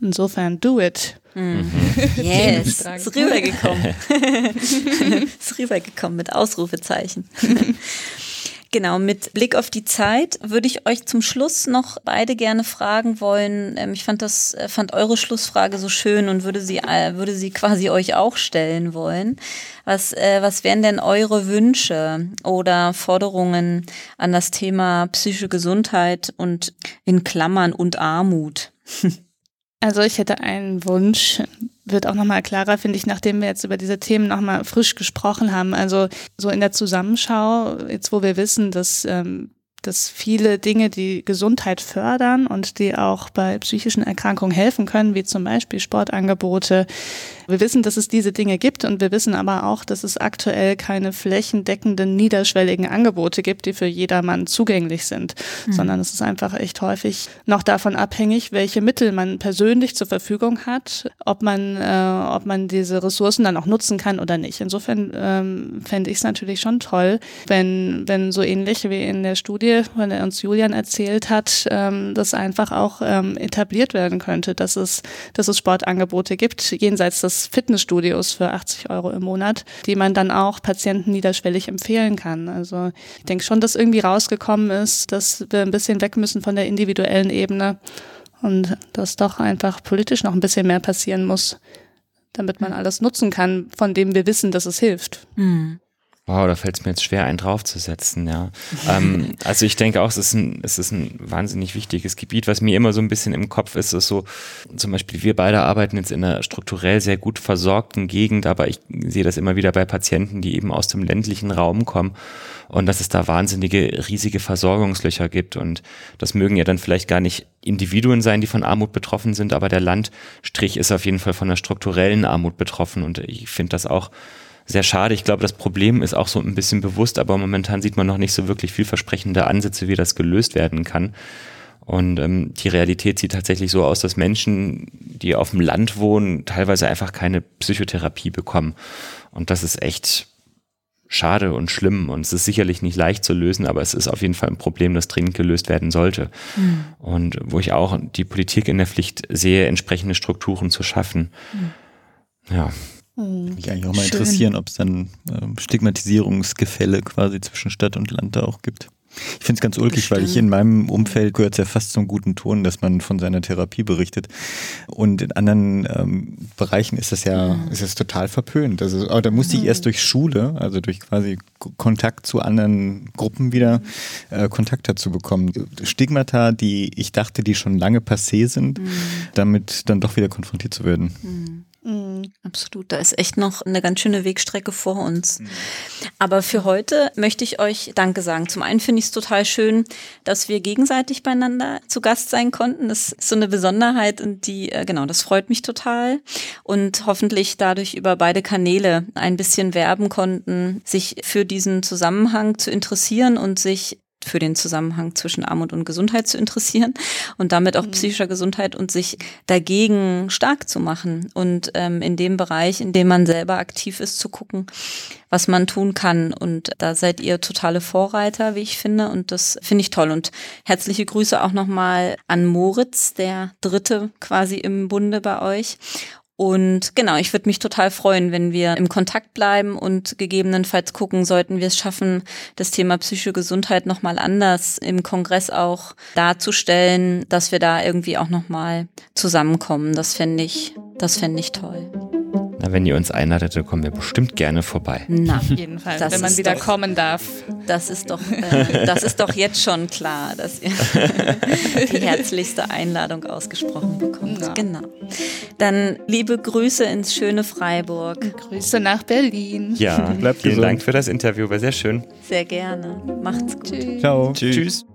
Insofern, do it. Mhm. [laughs] Yes, ist rübergekommen. [laughs] [laughs] ist rübergekommen mit Ausrufezeichen. Genau, mit Blick auf die Zeit würde ich euch zum Schluss noch beide gerne fragen wollen. Ähm, ich fand das, äh, fand eure Schlussfrage so schön und würde sie, äh, würde sie quasi euch auch stellen wollen. Was, äh, was wären denn eure Wünsche oder Forderungen an das Thema psychische Gesundheit und in Klammern und Armut? [laughs] Also ich hätte einen Wunsch, wird auch nochmal klarer, finde ich, nachdem wir jetzt über diese Themen nochmal frisch gesprochen haben. Also so in der Zusammenschau, jetzt wo wir wissen, dass ähm, dass viele Dinge, die Gesundheit fördern und die auch bei psychischen Erkrankungen helfen können, wie zum Beispiel Sportangebote, wir wissen, dass es diese Dinge gibt und wir wissen aber auch, dass es aktuell keine flächendeckenden, niederschwelligen Angebote gibt, die für jedermann zugänglich sind, mhm. sondern es ist einfach echt häufig noch davon abhängig, welche Mittel man persönlich zur Verfügung hat, ob man, äh, ob man diese Ressourcen dann auch nutzen kann oder nicht. Insofern ähm, fände ich es natürlich schon toll, wenn, wenn so ähnlich wie in der Studie, von der uns Julian erzählt hat, ähm, das einfach auch ähm, etabliert werden könnte, dass es, dass es Sportangebote gibt, jenseits des Fitnessstudios für 80 Euro im Monat, die man dann auch Patienten niederschwellig empfehlen kann. Also ich denke schon, dass irgendwie rausgekommen ist, dass wir ein bisschen weg müssen von der individuellen Ebene und dass doch einfach politisch noch ein bisschen mehr passieren muss, damit man alles nutzen kann, von dem wir wissen, dass es hilft. Mhm. Wow, da fällt es mir jetzt schwer, einen draufzusetzen, ja. ähm, [laughs] also ich denke auch, es ist, ein, es ist ein wahnsinnig wichtiges Gebiet. Was mir immer so ein bisschen im Kopf ist, ist so, zum Beispiel, wir beide arbeiten jetzt in einer strukturell sehr gut versorgten Gegend, aber ich sehe das immer wieder bei Patienten, die eben aus dem ländlichen Raum kommen und dass es da wahnsinnige, riesige Versorgungslöcher gibt. Und das mögen ja dann vielleicht gar nicht Individuen sein, die von Armut betroffen sind, aber der Landstrich ist auf jeden Fall von einer strukturellen Armut betroffen. Und ich finde das auch sehr schade. Ich glaube, das Problem ist auch so ein bisschen bewusst, aber momentan sieht man noch nicht so wirklich vielversprechende Ansätze, wie das gelöst werden kann. Und ähm, die Realität sieht tatsächlich so aus, dass Menschen, die auf dem Land wohnen, teilweise einfach keine Psychotherapie bekommen. Und das ist echt schade und schlimm. Und es ist sicherlich nicht leicht zu lösen, aber es ist auf jeden Fall ein Problem, das dringend gelöst werden sollte. Mhm. Und wo ich auch die Politik in der Pflicht sehe, entsprechende Strukturen zu schaffen. Mhm. Ja. Mhm. Mich eigentlich auch mal Schön. interessieren, ob es dann ähm, Stigmatisierungsgefälle quasi zwischen Stadt und Land da auch gibt. Ich finde es ganz ulkig, Bestimmt. weil ich in meinem Umfeld gehört es ja fast zum guten Ton, dass man von seiner Therapie berichtet. Und in anderen ähm, Bereichen ist das ja mhm. ist das total verpönt. Also aber da musste ich erst mhm. durch Schule, also durch quasi Kontakt zu anderen Gruppen wieder äh, Kontakt dazu bekommen. Stigmata, die ich dachte, die schon lange passé sind, mhm. damit dann doch wieder konfrontiert zu werden. Mhm. Absolut, da ist echt noch eine ganz schöne Wegstrecke vor uns. Mhm. Aber für heute möchte ich euch Danke sagen. Zum einen finde ich es total schön, dass wir gegenseitig beieinander zu Gast sein konnten. Das ist so eine Besonderheit und die, äh, genau, das freut mich total. Und hoffentlich dadurch über beide Kanäle ein bisschen werben konnten, sich für diesen Zusammenhang zu interessieren und sich für den Zusammenhang zwischen Armut und Gesundheit zu interessieren und damit auch mhm. psychischer Gesundheit und sich dagegen stark zu machen und ähm, in dem Bereich, in dem man selber aktiv ist, zu gucken, was man tun kann. Und da seid ihr totale Vorreiter, wie ich finde. Und das finde ich toll. Und herzliche Grüße auch nochmal an Moritz, der Dritte quasi im Bunde bei euch. Und genau, ich würde mich total freuen, wenn wir im Kontakt bleiben und gegebenenfalls gucken, sollten wir es schaffen, das Thema psychische Gesundheit nochmal anders im Kongress auch darzustellen, dass wir da irgendwie auch nochmal zusammenkommen. Das fände ich, das fände ich toll. Na, wenn ihr uns einladet, dann kommen wir bestimmt gerne vorbei. Na, auf jeden Fall, das wenn man wieder doch, kommen darf. Das ist doch, äh, das ist doch jetzt schon klar, dass ihr [laughs] die herzlichste Einladung ausgesprochen bekommt. Ja. Genau. Dann liebe Grüße ins schöne Freiburg. Grüße nach Berlin. Ja, [laughs] bleibt vielen gesund. Dank für das Interview, war sehr schön. Sehr gerne. Macht's gut. Tschüss. Ciao. Tschüss. Tschüss.